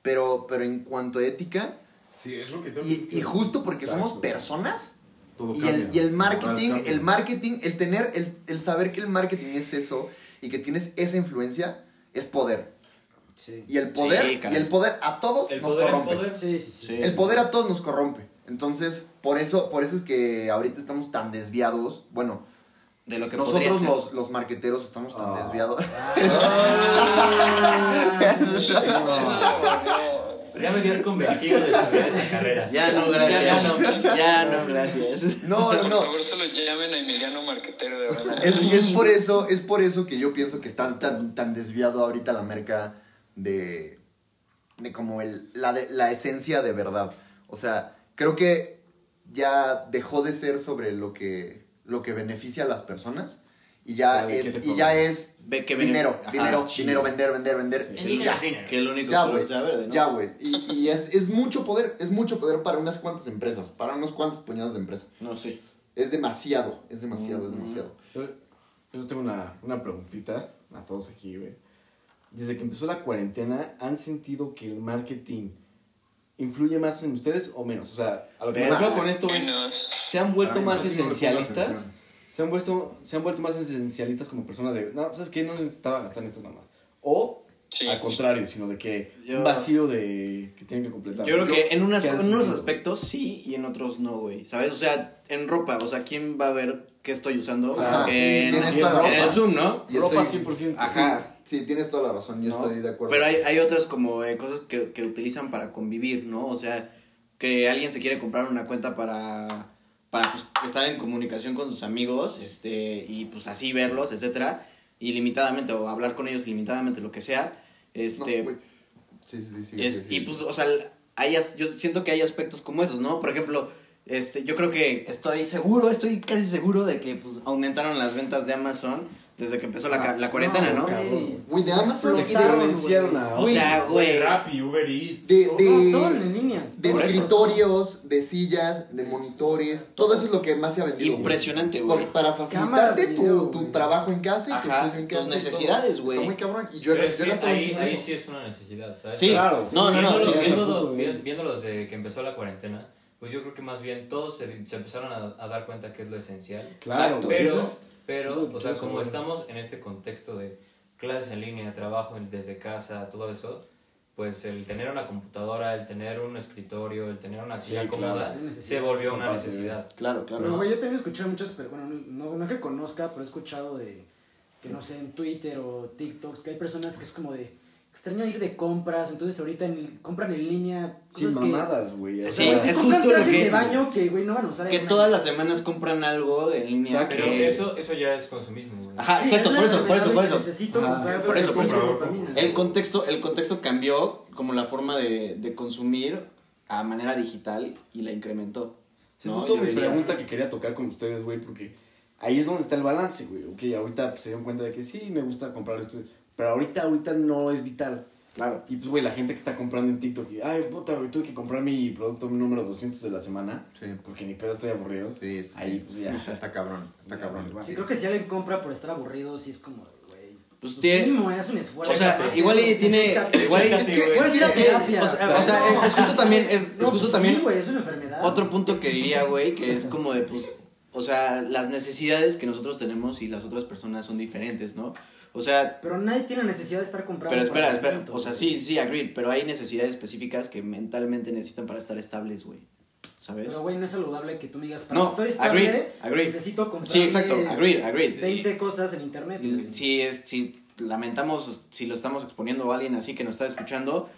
Pero, pero en cuanto a ética, Sí, es lo que tengo y, que- y justo porque Exacto. somos personas, Todo y el, y el marketing, el marketing, el tener, el, el saber que el marketing es eso y que tienes esa influencia, es poder. Sí. Y el poder, Sí, y el poder a todos El nos poder corrompe. poder. Sí, sí, sí. Sí. El poder a todos nos corrompe. Entonces, por eso, por eso es que ahorita estamos tan desviados. Bueno, de lo que nosotros ser. los, los marqueteros estamos tan Ah. desviados. [laughs] [laughs] Ya me habías convencido de estudiar esa carrera. Ya no, gracias. Ya, no. Ya no, gracias. No, no, Por no. favor, solo llamen a Emiliano Marquetero de en Es, adelante. es por eso, es por eso que yo pienso que está tan, tan desviado ahorita la merca de, de como el, la, de- la esencia de verdad. O sea, creo que ya dejó de ser sobre lo que, lo que beneficia a las personas y ya ¿De qué es, y ya es Ve que dinero, Ajá, dinero, dinero, vender, vender, vender. Sí. El dinero Ya. es dinero. Que el único Ya, verde, ¿no? Ya, güey. Y, y es, es mucho poder, es mucho poder para unas cuantas empresas, para unos cuantos puñados de empresas. No, sí. Es demasiado, es demasiado, es Mm. demasiado. Yo, tengo una, una preguntita a todos aquí, güey. Desde que empezó la cuarentena, ¿han sentido que el marketing influye más en ustedes o menos? O sea, a lo que me refiero con esto es. ¿se han vuelto Ay, más esencialistas? Se han, vuelto, se han vuelto más esencialistas como personas de, no, ¿sabes qué? No necesitaba gastar en estas mamás. O, Sí. al contrario, sino de que Yo- un vacío de que tienen que completar. Yo creo que en, unas, ¿qué han en unos aspectos sí y en otros no, güey. ¿Sabes? O sea, en ropa, o sea, ¿quién va a ver qué estoy usando? Sí, en, en el. Zoom, ¿no? Y Ropa estoy- 100%. Ajá. Sí, tienes toda la razón, yo No. estoy de acuerdo. Pero hay, hay otras como eh, cosas que, que utilizan para convivir, ¿no? O sea, que alguien se quiere comprar una cuenta para, para pues, estar en comunicación con sus amigos este, y pues así verlos, etcétera, ilimitadamente, o hablar con ellos ilimitadamente, lo que sea. No, Este, güey. sí, sí, sí, es- y pues, o sea, hay, yo siento que hay aspectos como esos, ¿no? Por ejemplo, este, yo creo que estoy seguro, estoy casi seguro de que pues aumentaron las ventas de Amazon desde que empezó la, ca- la cuarentena, ¿no? güey. De Amazon Se y de. O sea, güey. Rappi, Uber Eats. de, de- No, todo en línea. de Por eso. escritorios, de sillas, de monitores, todo eso es lo que más se ha vendido. Impresionante, güey. para facilitarte tu, video, tu güey. trabajo en casa y Ajá, tu estudio en tus casa. y necesidades, güey. Está muy cabrón. Y yo, yo es que gastaba un ahí, ahí sí es una necesidad, ¿sabes? Sí, Claro, sí. no, no, no, Viéndolo, sí, ese viéndolo- punto, güey. vi- viéndolo desde que empezó la cuarentena, pues yo creo que más bien todos se, se empezaron a, a dar cuenta que es lo esencial. Claro, Exacto, Pero, es- pero es lo que o sea, como saber. estamos en este contexto de clases en línea, trabajo desde casa, todo eso, pues el tener una computadora, el tener un escritorio, el tener una silla cómoda, se volvió una de- necesidad. Claro, claro. Pero, güey, yo también he escuchado muchas, pero bueno, no, no que conozca, pero he escuchado de, que no sé, en Twitter o TikToks, que hay personas que es como de, extraño ir de compras, entonces ahorita en- compran en línea Sí, cosas que... mamadas, güey. Sí, es justo lo que- de baño que, güey, no van a usar Que en todas las semanas compran algo en línea. Exacto. Pero que- eso, eso ya es consumismo, güey. Ajá, Sí, exacto, es por eso, por eso, por eso. Necesito Ajá, comprar sí, por eso es por eso. El contexto, el contexto cambió como la forma de, de consumir a manera digital y la incrementó. Sí, ¿no? justo Yo mi diría- pregunta que quería tocar con ustedes, güey, porque ahí es donde está el balance, güey. Ok, ahorita se dieron cuenta de que sí, me gusta comprar esto, pero ahorita, ahorita no es vital. Claro. Y pues, güey, la gente que está comprando en TikTok, y, ay, puta, güey, tuve que comprar mi producto número 200 de la semana, Sí, porque ni pedo estoy aburrido. sí, sí. Ahí, pues ya. [laughs] Está cabrón, está Ya, cabrón. Sí, creo que si alguien compra por estar aburrido, sí es como, güey. Pues Pues tiene- mínimo es un esfuerzo. O sea, igual y tiene- chécate, igual y- es puedes ir a es terapia. o sea, o sea, es- es justo también, es- es No, justo pues también- Sí, güey, es una enfermedad. Otro punto que diría, [laughs] güey, que es como de, pues, o sea, las necesidades que nosotros tenemos y las otras personas son diferentes, ¿no? O sea, Pero nadie tiene necesidad de estar comprando. pero espera, espera, alimento, o sea, sí, sí, agreed, pero hay necesidades específicas que mentalmente necesitan para estar estables, güey, ¿sabes? Pero, güey, no es saludable que tú me digas, para No, estar estable, agreed, agreed. necesito comprar Sí, exacto, agreed, agreed. 20 cosas en internet. Y. Si, es, si lamentamos, si lo estamos exponiendo a alguien así que nos está escuchando,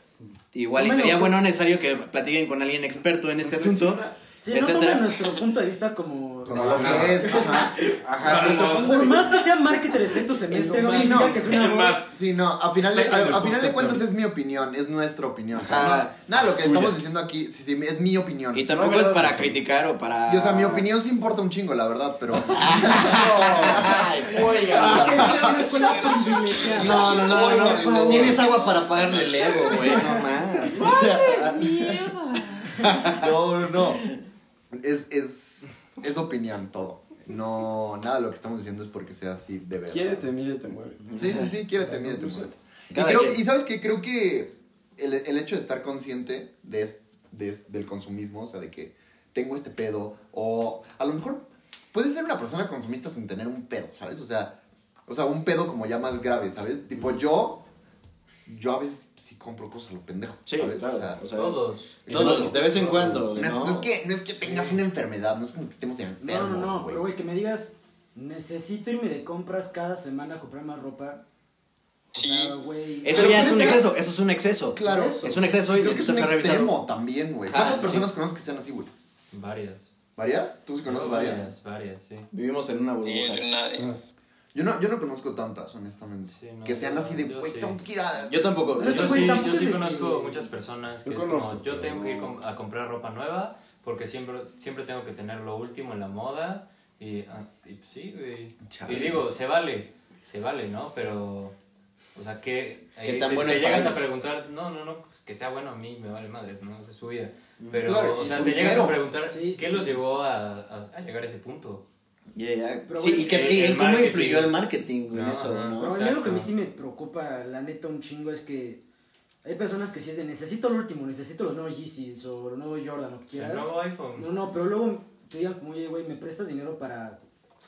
igual y sería bueno necesario que platiquen con alguien experto en este asunto. Sí, no tomen nuestro punto de vista como... Como lo que es, ajá. Ajá, nuestro punto Por de más que sea marketer sexto semestre, no significa no, que es una voz. Sí, no, a final, de, a, a final de cuentas es mi opinión, es nuestra opinión. O sea, nada, nada, lo que estamos diciendo aquí, sí, sí, es mi opinión. Y tampoco No, es para criticar o para... Y, o sea, mi opinión sí importa un chingo, la verdad, pero... [laughs] [laughs] No, no, no, no. Tienes agua para pagarle el ego, güey, no [laughs] más. No, no, no. Es, es, es opinión todo. No, nada de lo que estamos diciendo es porque sea así de verdad. Quiérete, mídete, mueve. Sí, sí, sí, quiérete, O sea, mídete, muévete. Y, creo- sabes que creo que el, el hecho de estar consciente de, es- de del consumismo, o sea, de que tengo este pedo, o a lo mejor puedes ser una persona consumista sin tener un pedo, ¿sabes? O sea, o sea, un pedo como ya más grave, ¿sabes? Tipo, yo, yo a veces sí compro cosas a lo pendejo, Sí, ¿sabes? claro. O sea, O sea, Todos. todos, de vez en cuando, no, es, ¿no? no es que, no es que tengas una enfermedad, no es como que estemos No, enfermos, no, no, güey. pero güey, que me digas, necesito irme de compras cada semana a comprar más ropa. O Sí. sea. Eso Pero ya es un que- exceso, eso es un exceso. Claro. Eso. Es un exceso y Creo que es necesitas un extremo también, güey. ¿Cuántas sí. personas conoces que sean así, güey? Varias. ¿Varias? ¿Tú sí conoces varias? Varias, sí. Vivimos en una Sí, burbuja. nadie. Yo no, yo no conozco tantas, honestamente. Sí, no, que sean yo- así de, yo güey, sí. tengo que ir a... Yo tampoco. Pues es Yo güey, sí, yo sí conozco que- muchas personas que Yo es conozco, como, yo tengo que ir a comprar ropa nueva porque siempre, siempre tengo que tener lo último en la moda y, ah, y pues sí, güey. Y digo, se vale, se vale, ¿no? Pero, o sea, que ¿Qué ahí tan te, bueno te llegas a ellos? preguntar, no, no, no, pues, que sea bueno a mí me vale madres, ¿no? Es su vida. Pero, Claro, o sea, te llegas dinero. a preguntar Sí, sí, qué sí. los llevó a, a, a llegar a ese punto. Ya, ya. Pero, Sí, güey, y, que, el- y el cómo marketing. influyó el marketing en No, eso. ¿no? Pero a mí lo que a mí sí me preocupa, la neta, un chingo es que hay personas que sí es de necesito lo último, necesito los nuevos Yeezys o los nuevos Jordan, lo que El quieras. nuevo iPhone. No, no, pero luego te digan como, oye, güey, ¿me prestas dinero para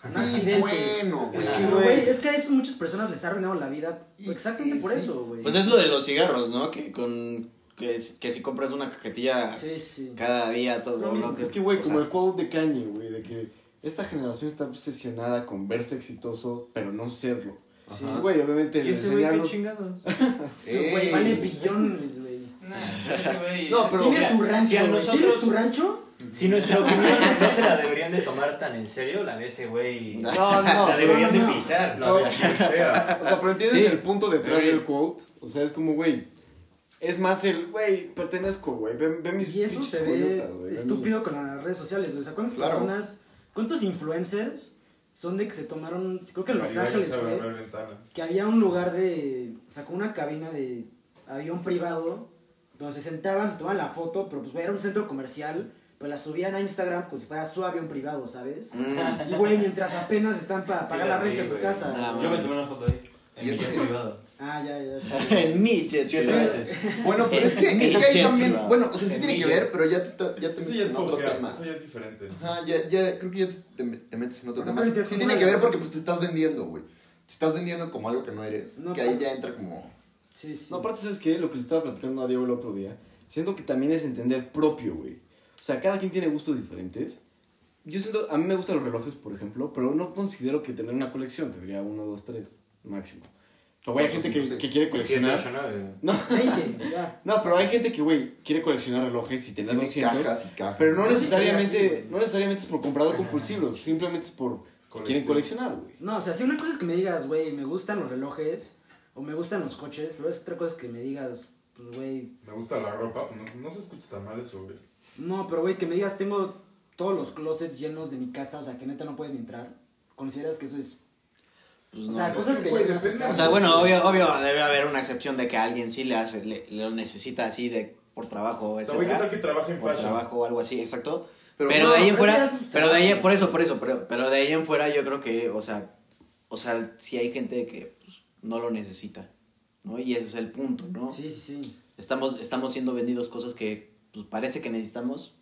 un Sí, accidente? bueno, güey. Es que, güey, es que a eso muchas personas les ha arruinado la vida exactamente y por sí. eso, güey. Pues es lo de los cigarros, ¿no? Que con que, que si compras una cajetilla Sí, sí. cada día, todo Lo mismo. que- Es que, güey, como sea, el quote de Kanye, güey, de que esta generación está obsesionada con verse exitoso, pero no serlo. Sí. Pues, güey, obviamente ¿Y le ese güey qué enseñaron... chingados? [laughs] Güey, Ey. vale billones, güey. Nah, ese güey. No, pero- ¿Tienes tu si a rancho, güey? nosotros- ¿Tienes tu rancho? Si nuestra opinión no se la deberían de tomar tan en serio, la de ese güey No, no, la deberían no, no. de pisar. La de. O sea, pero entiendes Sí. el punto detrás Sí. del quote. O sea, es como, güey, es más el, güey, pertenezco, güey, ve, ve mis Y eso se ve estúpido con las redes sociales, güey. O sea, ¿cuántas Claro. personas, cuántos influencers son de que se tomaron, creo que en Los Ángeles fue, que había un lugar de, o sea, como una cabina de avión privado, donde se sentaban, se tomaban la foto, pero pues, güey, era un centro comercial, pues la subían a Instagram como si fuera su avión privado, ¿sabes? mm, Y, güey, mientras apenas están para pagar la la renta de su casa. Yo me tomé una foto ahí, en ¿Y mi qué? privado. Ah, ya, ya, [laughs] sí. en Nietzsche, Siete veces. Bueno, pero es que, es que jet también... Bueno, o sea, sí tiene que ver, pero ya te, ya te Eso ya metes es en otro social, tema. eso ya es diferente. Ajá, ya, ya, creo que ya te, te metes en otro Pero tema. no Sí, sí tiene que ver porque pues te estás vendiendo, güey. te estás vendiendo como algo que no eres. No, que ahí ya entra como... Sí, sí. No, aparte, ¿sabes qué? Lo que le estaba platicando a Diego el otro día, siento que también es entender propio, güey. O sea, cada quien tiene gustos diferentes. Yo siento, a mí me gustan los relojes, por ejemplo, pero no considero que tener una colección, tendría uno, dos, tres, máximo. O güey, hay gente que, que quiere coleccionar. 109. No, 20, ya. [laughs] no, pero hay gente que, güey, quiere coleccionar relojes y tener Tiene 200. cajas y cajas. Pero no Yo sí sería así, necesariamente, güey. no necesariamente es por comprador compulsivo, simplemente es por que quieren coleccionar, güey. No, o sea, si una cosa es que me digas, güey, me gustan los relojes o me gustan los coches, pero es otra cosa es que me digas, pues, güey, Me gusta la ropa, pues no, no se escucha tan mal eso, güey. no, pero, güey, que me digas, tengo todos los closets llenos de mi casa, o sea, que neta no puedes ni entrar. ¿Consideras que eso es...? Pues o no. sea, es cosas que. O sea, bueno, obvio, obvio debe haber una excepción de que alguien sí le hace, le, lo necesita así de por trabajo, O sea, güey, ¿qué tal que trabaja en Por fashion? trabajo o algo así, exacto. Pero Pero, no, de ahí en fuera, pero de ahí, por eso, por eso, pero, pero de ahí en fuera yo creo que, o sea, o sea, sí hay gente que pues, no lo necesita, ¿no? Y ese es el punto, ¿no? Sí, sí, sí. Estamos, estamos siendo vendidos cosas que pues, parece que necesitamos,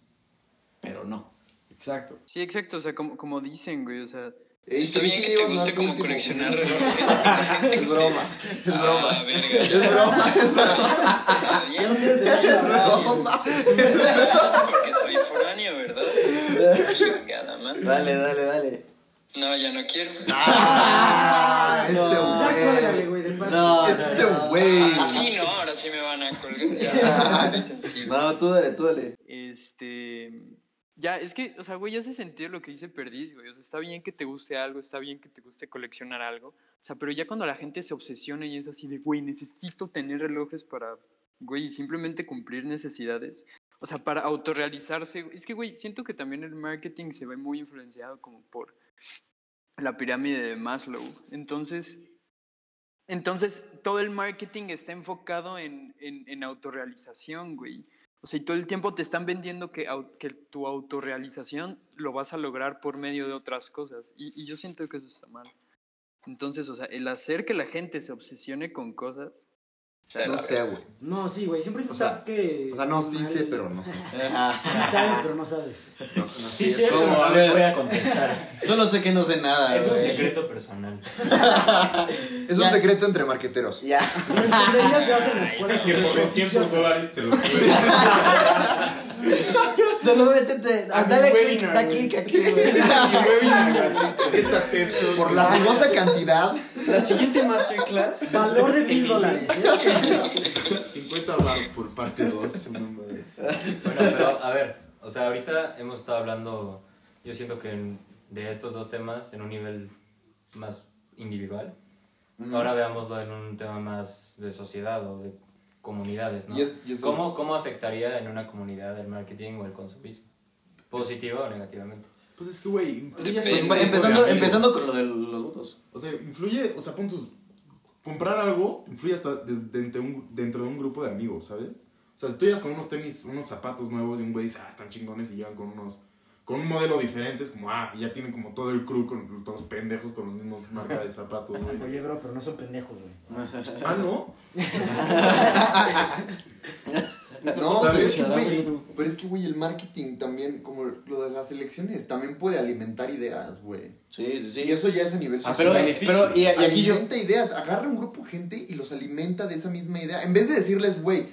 pero no. Exacto. Sí, exacto, o sea, como, como dicen, güey, o sea... Ey, Está bien que te guste como coleccionar relojes. [laughs] Que Es broma, es broma. Ah, verga. Es [laughs] broma, Ya no tienes derecho a broma. [laughs] Porque soy foráneo, ¿verdad? Chingada, man. Dale, dale, dale. No, ya no quiero. Ah, ese Ya güey. cuélgale, güey, de paso. No, Ese güey. Ah, sí, no, ahora sí me van a colgar. Ya, soy sensible. No, tú dale, tú dale. Este. Ya, es que, o sea, güey, ya hace sentido lo que dice Perdiz, güey. O sea, está bien que te guste algo, está bien que te guste coleccionar algo. O sea, pero ya cuando la gente se obsesiona y es así de, güey, necesito tener relojes para, güey, simplemente cumplir necesidades. O sea, para autorrealizarse. Es que, güey, siento que también el marketing se ve muy influenciado como por la pirámide de Maslow. Entonces, entonces todo el marketing está enfocado en, en, en autorrealización, güey. O sea, y todo el tiempo te están vendiendo que, tu autorrealización lo vas a lograr por medio de otras cosas. Y, y yo siento que eso está mal. Entonces, o sea, el hacer que la gente se obsesione con cosas. Se No sé, güey. No, sí, güey, siempre O sea, que... O sea, no, sí sé, pero no sé. [laughs] Sí sabes, pero no sabes. Sí, sí, ¿Cómo? pero no les voy a contestar. Solo sé que no sé nada. Es un secreto personal. Es un secreto entre marqueteros. Ya. Lo entenderías si vas en la escuela. Que por 200 prestigiosa. dólares te lo. [laughs] Solo da güey. click aquí, güey. Esta. Por la dudosa cantidad. La siguiente masterclass. Valor de mil dólares. ¿eh? 50 baros por parte 2. Bueno, pero a ver, o sea, ahorita hemos estado hablando, yo siento que en- de estos dos temas en un nivel más individual. Ahora veámoslo en un tema más de sociedad o de comunidades, ¿no? ¿Cómo, ¿Cómo afectaría en una comunidad el marketing o el consumismo? ¿Positivo o negativamente? Pues es que, güey. influye hasta Pues, empezando, empezando con lo de los votos. O sea, influye, o sea, pon tus... Comprar algo influye hasta des- dentro, de un, dentro de un grupo de amigos, ¿sabes? O sea, tú llegas con unos tenis, unos zapatos nuevos y un güey dice, ah, están chingones y llegan con unos... Con un modelo diferente, es como, ah, ya tienen como todo el crew con todos los pendejos con los mismos marcas de zapatos, güey. Oye, bro, pero no son pendejos, güey. [laughs] Ah, [laughs] ¿no? No, pero es que, Ah, güey, pero es que, güey, el marketing también, como lo de las elecciones, también puede alimentar ideas, güey. Sí, sí, sí. Y eso ya es a nivel A pero, su beneficio. pero, y, y aquí yo. alimenta ideas, agarra un grupo de gente y los alimenta de esa misma idea. En vez de decirles, güey,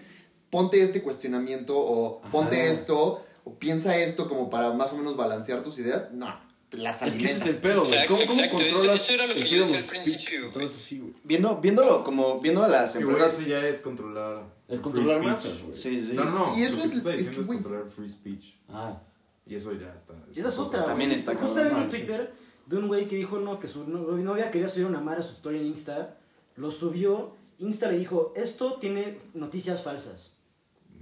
ponte este cuestionamiento o ponte esto o piensa esto como para más o menos balancear tus ideas, no, te las Es que ese es el pedo, güey. ¿Cómo, cómo. Eso- controlas eso era lo que el yo decía al principio, todo así, güey? Viendo, viéndolo como viendo a las güey, empresas. eso ya es controlar... Es free controlar speech. masas, güey. Sí, sí. No, no, Y eso lo que es- es que, es, controlar free speech. Ah. Y eso ya está. Y esa es otra, También está Justo cabrón. vi un Ah, sí. Twitter de un güey que dijo no, que su no- novia quería subir una madre a su story en Insta. Lo subió. Insta le dijo, esto tiene noticias falsas.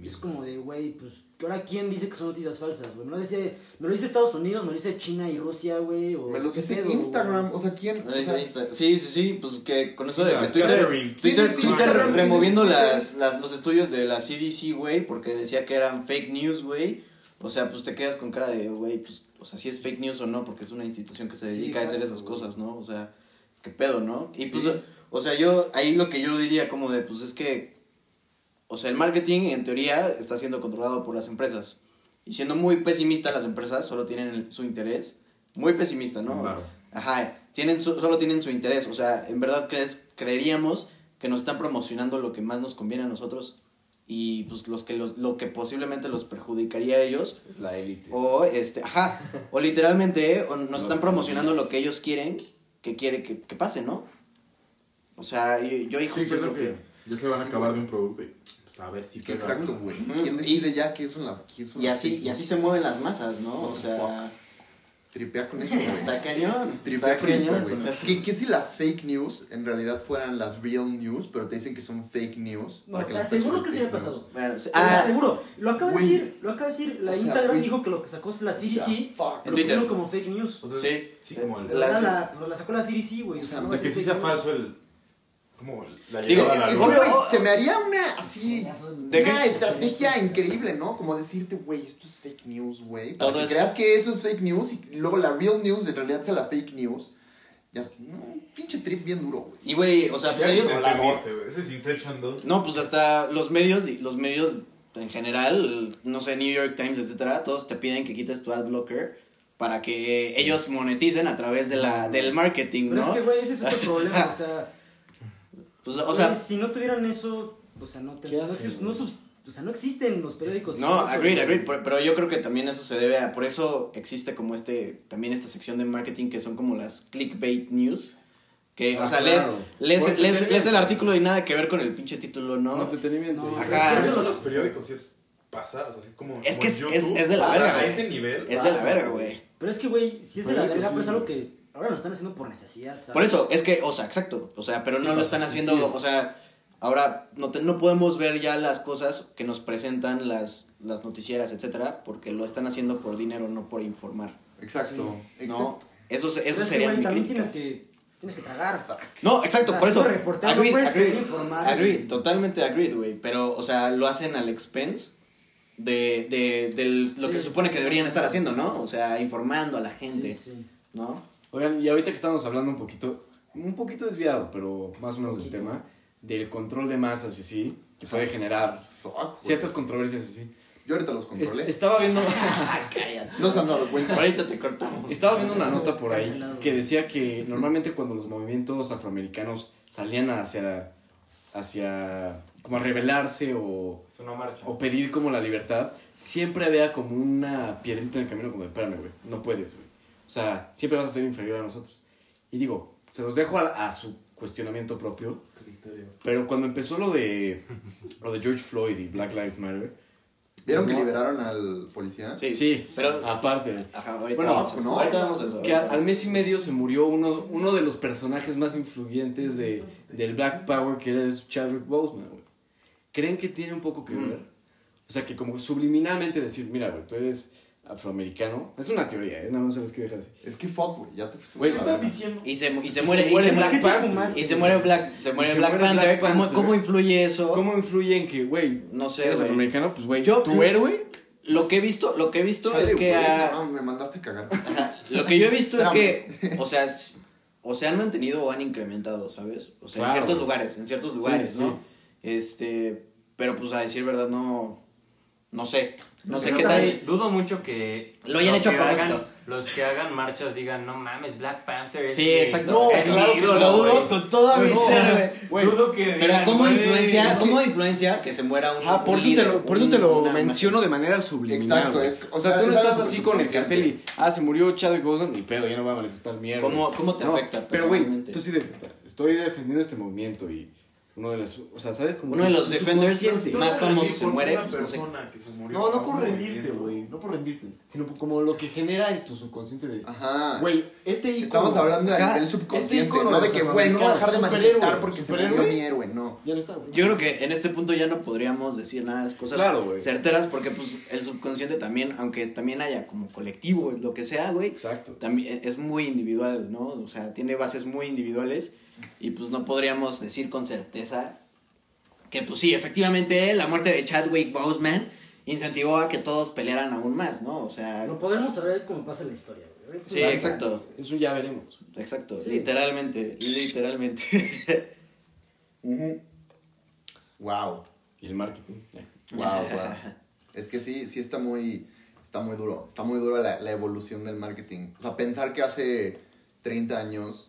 Y es como de, güey, pues, ¿que ahora quién dice que son noticias falsas, güey? Me lo dice, me lo dice Estados Unidos, me lo dice China y Rusia, güey. o Me lo ¿qué dice pedo, Instagram, güey? o sea, ¿quién? O Ahí sea, está, ahí está. Sí, sí, sí, pues que con eso Sí, de que Twitter. Twitter, ¿Quién es Twitter removiendo ¿Quién es las, las- los estudios de la CDC, güey, porque decía que eran fake news, güey. O sea, pues te quedas con cara de, güey, pues, o sea, si es fake news o no, porque es una institución que se Sí, dedica a hacer esas güey. cosas, ¿no? O sea, qué pedo, ¿no? Y pues, Sí. o sea, yo, ahí lo que yo diría como de, pues es que, o sea, el marketing en teoría está siendo controlado por las empresas. Y siendo muy pesimista, las empresas solo tienen el- su interés. Muy pesimista, ¿no? Claro. Ajá, tienen su- solo tienen su interés. O sea, en verdad crees, creeríamos que nos están promocionando lo que más nos conviene a nosotros y pues los que los, lo que posiblemente los perjudicaría a ellos Es la élite. o este, ajá, o literalmente o nos Los están promocionando lo que ellos quieren que quiere que, que pase, ¿no? O sea, yo, yo Sí, justo es creo lo que que ya se van a acabar de un producto y pues a ver si pega. Exacto, güey. ¿Quién decide ya qué son las qué son y así y así se mueven las masas, ¿no? O sea, Tripea con eso, güey. está cañón, Tripea está con eso, cañón. güey. ¿Qué, ¿Qué si las fake news en realidad fueran las real news, pero te dicen que son fake news? No, para que te las aseguro que sí me ha pasado. Bueno, ah, aseguro. Lo acaba de decir. Lo acaba de decir. La O sea, Instagram güey. dijo que lo que sacó es la CDC. sea, fuck. Lo Twitter. pusieron como fake news. O sea, Sí. sí, como el. La- la, pero la sacó la CDC, güey. O sea, O no o sea, que sí sea falso el. Como la Digo, llegada a la Y, Obvio, luna. güey, oh. se me haría una así. ¿De una qué? estrategia increíble, ¿no? Como decirte, güey, esto es fake news, güey. Para Todo que creas que eso es fake news y luego la real news en realidad sea la fake news. Ya, no, un pinche trip bien duro, güey. y güey, o sea, pues ellos entendiste, güey. Ese es Inception 2. No, pues hasta los medios, los medios en general, no sé, New York Times, etcétera, todos te piden que quites tu ad blocker para que ellos moneticen a total de la, del marketing, Pero ¿no? es que, güey, ese es otro problema. O sea, [laughs] Pues, o güey, sea, si no tuvieran eso, o sea, no, te, ¿Qué no, hacen, exist- no güey? subs- o sea, no existen los periódicos. no, agreed, agreed, pero, pero yo creo que también eso se debe a, por eso existe como este, también esta sección de marketing que son como las clickbait news. Que, o Ah, sea, claro. lees, lees, lees, el artículo y nada que ver con el pinche título, ¿no? No, entretenimiento. No. Ajá. Pero eso- eso los periódicos sí es pasados, así como. Es como que es- YouTube, es- es de la verga, A ese nivel. Es de la verga, güey. Pero es que, güey, si es de la verga, pues algo que ahora lo están haciendo por necesidad, ¿sabes? Por eso, es que, o sea, exacto. O sea, pero no Sí, lo están haciendo, o sea, ahora no, te- no podemos ver ya las cosas que nos presentan las, las noticieras, etcétera, porque lo están haciendo por dinero, no por informar. Exacto. ¿No? Exacto. Eso, Pero eso es que, sería mi también crítica. tienes que, tienes que tragar. No, exacto, O sea, por eso. reportero no agreed, puedes agreed, informar, agreed, totalmente agreed, güey. Pero, o sea, lo hacen al expense de, de, del- lo Sí. que se supone que deberían estar haciendo, ¿no? O sea, informando a la gente, Sí, sí. ¿no? Oigan, y ahorita que estamos hablando un poquito, un poquito desviado, pero más o menos del tema, del control de masas y sí, que puede generar Fuck, ciertas controversias así. Yo ahorita los controlé. estaba viendo [laughs] [laughs] Cállate. No se han dado cuenta. Ahorita te cortamos. estaba viendo una nota por ahí que decía que normalmente cuando los movimientos afroamericanos salían hacia hacia como a rebelarse o, o pedir como la libertad, siempre había como una piedrita en el camino como de, espérame, güey, no puedes, güey. O sea, siempre vas a ser inferior a nosotros. Y digo, se los dejo a, a su cuestionamiento propio, pero cuando empezó lo de lo de George Floyd y Black Lives Matter, ¿Vieron que liberaron al policía? Sí, sí, pero aparte, Ajá, ahorita Bueno, vamos no, ahorita vamos a eso. que al, mes y medio se murió uno, uno de los personajes más influyentes de, del Black Power, que era Chadwick Boseman, güey. ¿Creen que tiene un poco que Mm. ver? O sea, que como subliminalmente decir, mira, güey, tú eres afroamericano. Es una teoría, ¿eh? Nada más se los quiero dejar así. Es que fuck, güey. Ya te fuiste. Güey, ¿qué estás diciendo? Y se, y se Y se muere, y se Black Black Panther. Y se muere Black, se muere se Black muere Panther. Black ¿Cómo, Panther. ¿Cómo influye eso? ¿Cómo influye en que, güey, No sé, eres afroamericano? Pues, güey, tu héroe Lo que he visto, lo que he visto Chale, es que güey, no, me mandaste a cagar. [laughs] Ajá. Lo que yo he visto es que, o sea, o se han mantenido o han incrementado, ¿sabes? O sea, en ciertos lugares, en ciertos lugares, sí. ¿no? Este, pero pues a decir verdad no, no sé, no sé qué tal. Dudo mucho que Lo hayan hecho propósito. hagan- Los que hagan marchas digan, no mames, Black Panther es Sí, exacto. No, es mi claro que lo dudo güey". con toda mi No, ser, güey. Dudo que Pero digan, ¿cómo "Güey, influencia, es que- cómo influencia que se muera un Ah, por un eso te lo, por eso te lo una menciono de manera subliminal. Exacto, es- o sea, tú no estás así con el cartel y, ah, se murió Chadwick Boseman, ni pedo, ya no va a manifestar mierda. ¿Cómo- cómo te afecta Pero, güey, tú sí de, estoy defendiendo este movimiento y uno de los, o sea, ¿sabes? Como Uno de los defenders más Vas a famoso rendir se muere, una pues, no sé. persona que se murió. No, no por rendirte, güey, no por rendirte, sino como lo que genera en tu subconsciente de, Ajá. güey, este ícono. Estamos hablando Ajá, nivel este subconsciente, ícono no de que, güey, no voy a dejar de manifestar porque se murió mi héroe, no. Ya no está, güey. Yo creo que en este punto ya no podríamos decir nada de cosas Claro, güey. certeras porque pues el subconsciente también, aunque también haya como colectivo, lo que sea, güey, Exacto. también es muy individual, ¿no? O sea, tiene bases muy individuales y pues no podríamos decir con certeza que pues sí, efectivamente la muerte de Chadwick Boseman incentivó a que todos pelearan aún más, ¿no? O sea, Lo podremos saber como pasa en la historia, güey. Sí, es- exacto, Eso ya veremos. exacto, Sí. literalmente, literalmente. [laughs] Wow. Y el marketing. Wow, wow. [laughs] Es que sí, sí está muy, está muy duro. Está muy duro la, la evolución del marketing. O sea, pensar que hace 30 años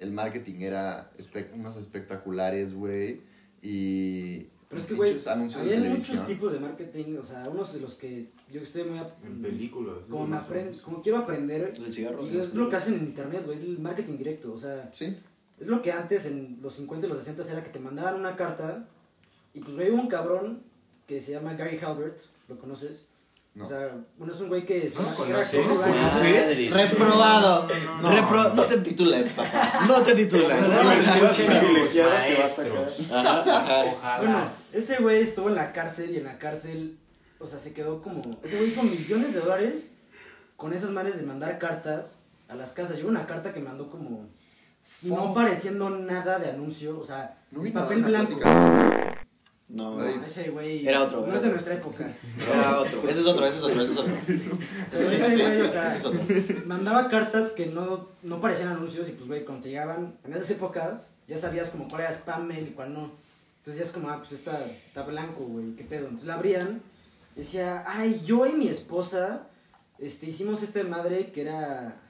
el marketing era espe- unos espectaculares, güey. Y. Pero es que, güey, de muchos tipos de marketing, o sea, unos de los que yo estoy muy... En películas. Como, aprend- como quiero aprender, El cigarro. y es lo que hacen en internet, güey, es el marketing directo, o sea, Sí. es lo que antes en los 50 y los 60 era que te mandaban una carta y pues güey, hubo un cabrón que se llama Gary Halbert, ¿lo conoces? No. O sea, bueno, es un güey que No. Reprobado. No, no. Repro- no te titules, papá. No te titules. Bueno, este güey estuvo en la cárcel y en la cárcel, o sea, se quedó como... Ese güey hizo millones de dólares con esas manes de mandar cartas a las casas. Llegó una carta que mandó como... No pareciendo nada de anuncio, o sea, papel blanco. plática. No, Ay. Ese güey... Era otro, No era es de otro. nuestra época. [laughs] era otro. Ese es otro, ese es otro, ese es otro. [laughs] Pero ese güey, o sea, ese es otro. mandaba cartas que no, no parecían anuncios y pues, güey, cuando te llegaban en esas épocas, ya sabías como cuál era spam mail y cuál no. Entonces ya es como, ah, pues está, está blanco, güey, qué pedo. Entonces la abrían y decía, ay, yo y mi esposa este, hicimos esta madre que era,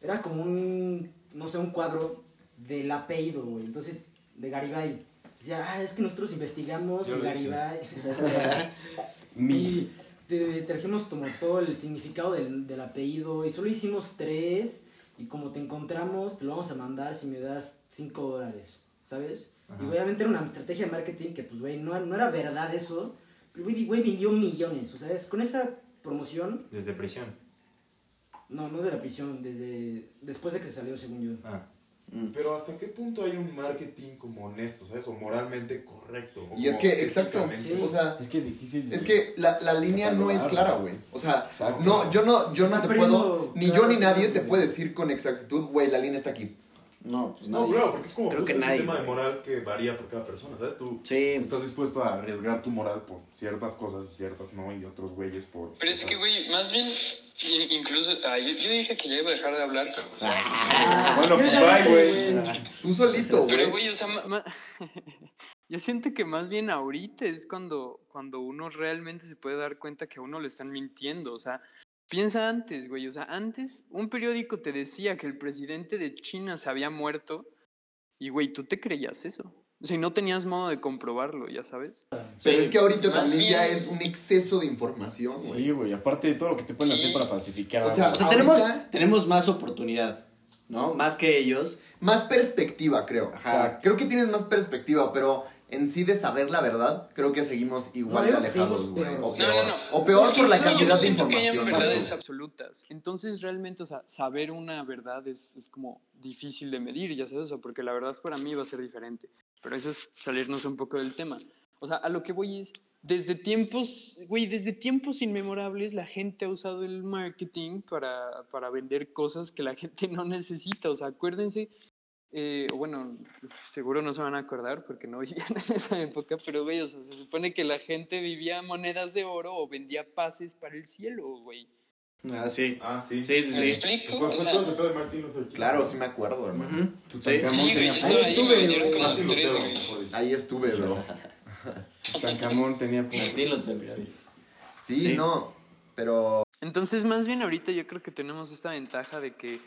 era como un, no sé, un cuadro del apellido, güey. Entonces, de Garibay. Ah, es que nosotros investigamos Yo. Garibay. [laughs] y te trajimos como todo el significado del, del apellido y solo hicimos tres y como te encontramos te lo vamos a mandar si me das cinco dólares, ¿sabes? Ajá. Y obviamente era una estrategia de marketing que pues güey no, no era verdad eso, pero güey, güey vendió millones, o sea, es, con esa promoción, Desde prisión. no, no de la prisión, desde después de que salió según yo. Ah. Pero ¿hasta qué punto hay un marketing como honesto, ¿sabes? O moralmente correcto. o Y es que, exacto. Sí. O sea, Es que es difícil. es que la, la línea no es clara, güey. O sea, Exacto. no, yo no, yo no te puedo, ni yo ni nadie te puede decir con exactitud, güey, la línea está aquí. No, pues No, nadie. claro, porque es como Creo justo que ese nadie, tema de güey. moral que varía por cada persona, ¿sabes? Tú Sí. estás dispuesto a arriesgar tu moral por ciertas cosas y ciertas no, y otros güeyes por... Pero es que, güey, más bien, incluso. ah, yo, yo dije que ya iba a dejar de hablar, pero. Ah. Bueno, pues bye, güey. Tú solito, Pero, güey. güey, o sea, Ma- [laughs] Yo siento que más bien ahorita es cuando, cuando uno realmente se puede dar cuenta que a uno le están mintiendo. O sea, piensa antes, güey. O sea, antes un periódico te decía que el presidente de China se había muerto y, güey, tú te creías eso. O sea, y no tenías modo de comprobarlo, ya sabes. Pero Sí. es que ahorita también ya bien- es un exceso de información, güey. Sí, güey. Aparte de todo lo que te pueden hacer para falsificar. O sea, O sea, tenemos más oportunidad, ¿no? Más que ellos. Más perspectiva, creo. Ajá. O sea, creo que tienes más perspectiva, pero en sí de saber la verdad, creo que seguimos igual No, de alejados, güey. peor. O No, peor, no, no. O peor por la cantidad de siento que hay información. verdades absolutas. Entonces, realmente, o sea, saber una verdad es, es como difícil de medir, ya sabes, o sea, porque la verdad para mí va a ser diferente. Pero eso es salirnos un poco del tema. O sea, a lo que voy es, desde tiempos, güey, desde tiempos inmemorables la gente ha usado el marketing para, para vender cosas que la [laughs] gente no necesita. O sea, acuérdense, eh, bueno, seguro no se van a acordar porque no [laughs] vivían en esa época, pero, güey, o sea, se supone que la gente vivía monedas de oro o vendía pases para el cielo, güey. Ah, sí. Ah, sí. Sí, sí, ¿Me sí. explico? Fue, O fue sea, todo ese pedo de Martin Luther King. Claro, sí me acuerdo, hermano. Ujú. Sí. Güey, ahí, estuve, tres, güey. Ahí estuve, bro. [laughs] Tutankamón tenía Martín Luther. Sí, Sí. no, pero Entonces, más bien ahorita yo creo que tenemos esta ventaja de que,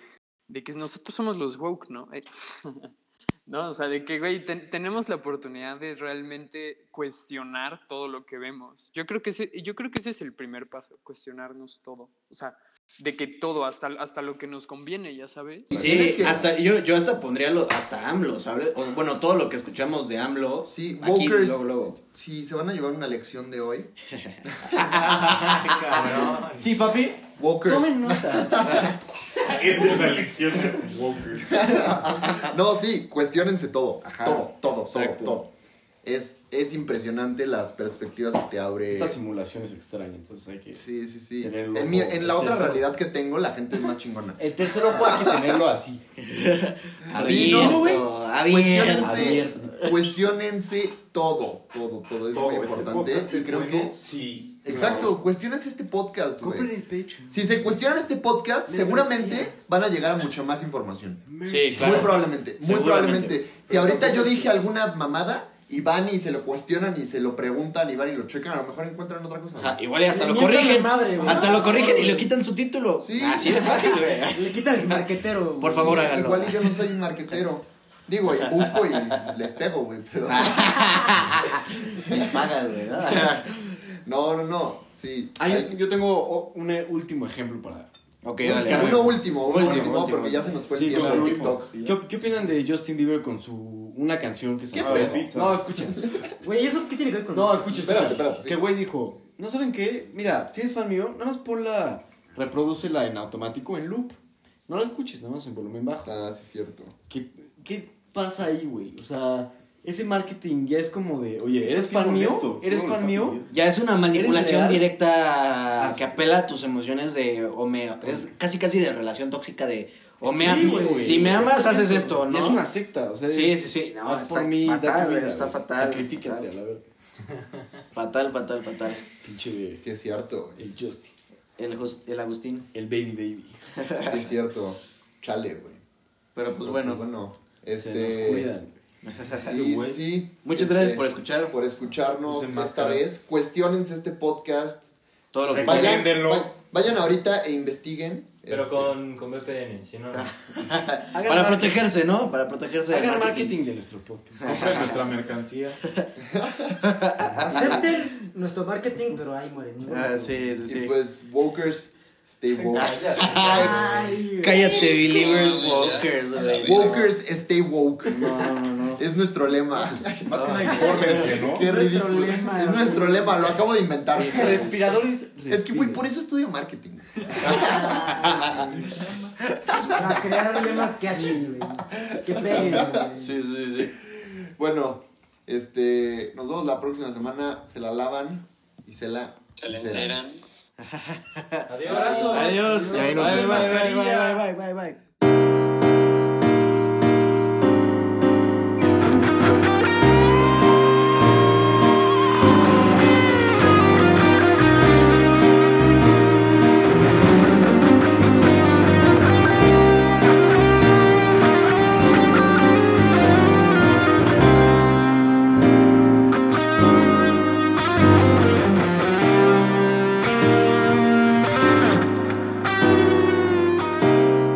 de que nosotros somos los woke, ¿no? Eh, [laughs] no, o sea, de que, güey, ten- tenemos la oportunidad de realmente cuestionar todo lo que vemos. Yo creo que ese, yo creo que ese es el primer paso, cuestionarnos todo. O sea, de que todo, hasta, hasta lo que nos conviene, ya sabes. Sí, ¿Tienes que- hasta, yo, yo hasta pondría lo, hasta AMLO, ¿sabes? O, bueno, todo lo que escuchamos de AMLO. sí, aquí, Walkers, luego, luego. si se van a llevar una lección de hoy, [laughs] Cabrón. Sí, papi. Walkers, Tomen nota. [laughs] Es una lección de Walker. [laughs] no, sí, cuestionense todo, Ajá, todo, todo, todo, exacto. todo. Es, es impresionante las perspectivas que te abre. Esta simulación es extraña, entonces hay que... Sí, sí, sí. Tener el En, mi- ojo- en la otra realidad que tengo, la gente es más chingona. El tercer ojo hay que tenerlo así. [laughs] Abierto, güey. abierto. Cuestiónense todo, todo, todo. Es Todo, muy este importante. podcast y es creo bueno, que. sí. Exacto, cuestionense este podcast, Compren el pecho. Si se cuestionan este podcast, Me seguramente decía. van a llegar a mucha más información. Sí, claro. Muy probablemente, muy probablemente. Si ahorita yo dije alguna mamada y van y se lo cuestionan y se lo preguntan y van y lo checan, a lo mejor encuentran otra cosa. Ajá, igual y hasta Le lo corrigen. madre, güey. hasta lo corrigen y le quitan su título. Sí. Así de fácil, güey. [laughs] Le quitan el marquetero. Por güey. favor, háganlo. Igual y yo no soy un marquetero. Digo, y busco y les pego, güey, pero... [laughs] Me pagas, güey. ¿no? [laughs] No, no, no, sí. Ah, yo, Hay- yo tengo o- un eh, último ejemplo para... Ok, Uno dale. uno último, uno Último, último, último. porque ya se nos fue el Sí, tiempo claro, en último. TikTok. ¿Qué, ¿Qué opinan de Justin Bieber con su una canción que ¿Qué sacó? pedo? No, escuchen. Güey, ¿eso qué tiene que ver con.? No, escucha, escucha. Espérate, espérate, sí. Que güey dijo, ¿no saben qué? Mira, si eres fan mío, nada más ponla, reprodúcela en automático, en loop. No la escuches, nada más en volumen bajo. Ah, sí, es cierto. ¿Qué, qué pasa ahí, güey? O sea, ese marketing ya es como de, oye, ¿eres fan mío? ¿Eres fan mío? Ya es una manipulación directa que apela a tus emociones de o me es casi casi de relación tóxica de o me Sí, güey. si me amas haces esto, ¿no? Es una secta, o sea, Sí, es- sí, sí, no, está por mí, fatal, vida, está fatal, Sacrifícate fatal. a la verga. [laughs] Fatal, fatal, fatal. Pinche Sí, es cierto. güey. el Justin, El, el Agustín. el baby baby. Sí, es cierto. Chale, güey. Pero pues Pero, bueno, bueno, Se este... nos cuidan. [laughs] Sí, sí, sí. muchas Este, gracias por escuchar por escucharnos Usen esta vez. Cuestionense este podcast. todo lo que Vayan, vayan ahorita e investiguen. Pero este, con, con VPN, si no. [laughs] para marketing- protegerse, ¿no? Para protegerse Hagan marketing de nuestro podcast. [laughs] Compren nuestra mercancía. [laughs] Acepten nuestro marketing, pero ahí mueren. Ah, sí, sí, Y sí. pues, Wokers, stay woke. Cállate, believers walkers, güey. Wokers, stay woke. No, no, no. Es nuestro lema. Más que nada infórmense, ¿no? Qué Nuestro ridículo. lema, es nuestro lema, lo acabo de inventar. [laughs] Respiradores. Es que, güey, por eso estudio marketing. [laughs] Para crear lemas catchy, güey. Que peguen, güey. Sí, sí, sí. Bueno, este, nos vemos la próxima semana. Se la lavan y se la. Se le enceran. [laughs] Adiós. Adiós. Y ahí nos Bye, vemos. bye, bye, bye, bye, bye, bye.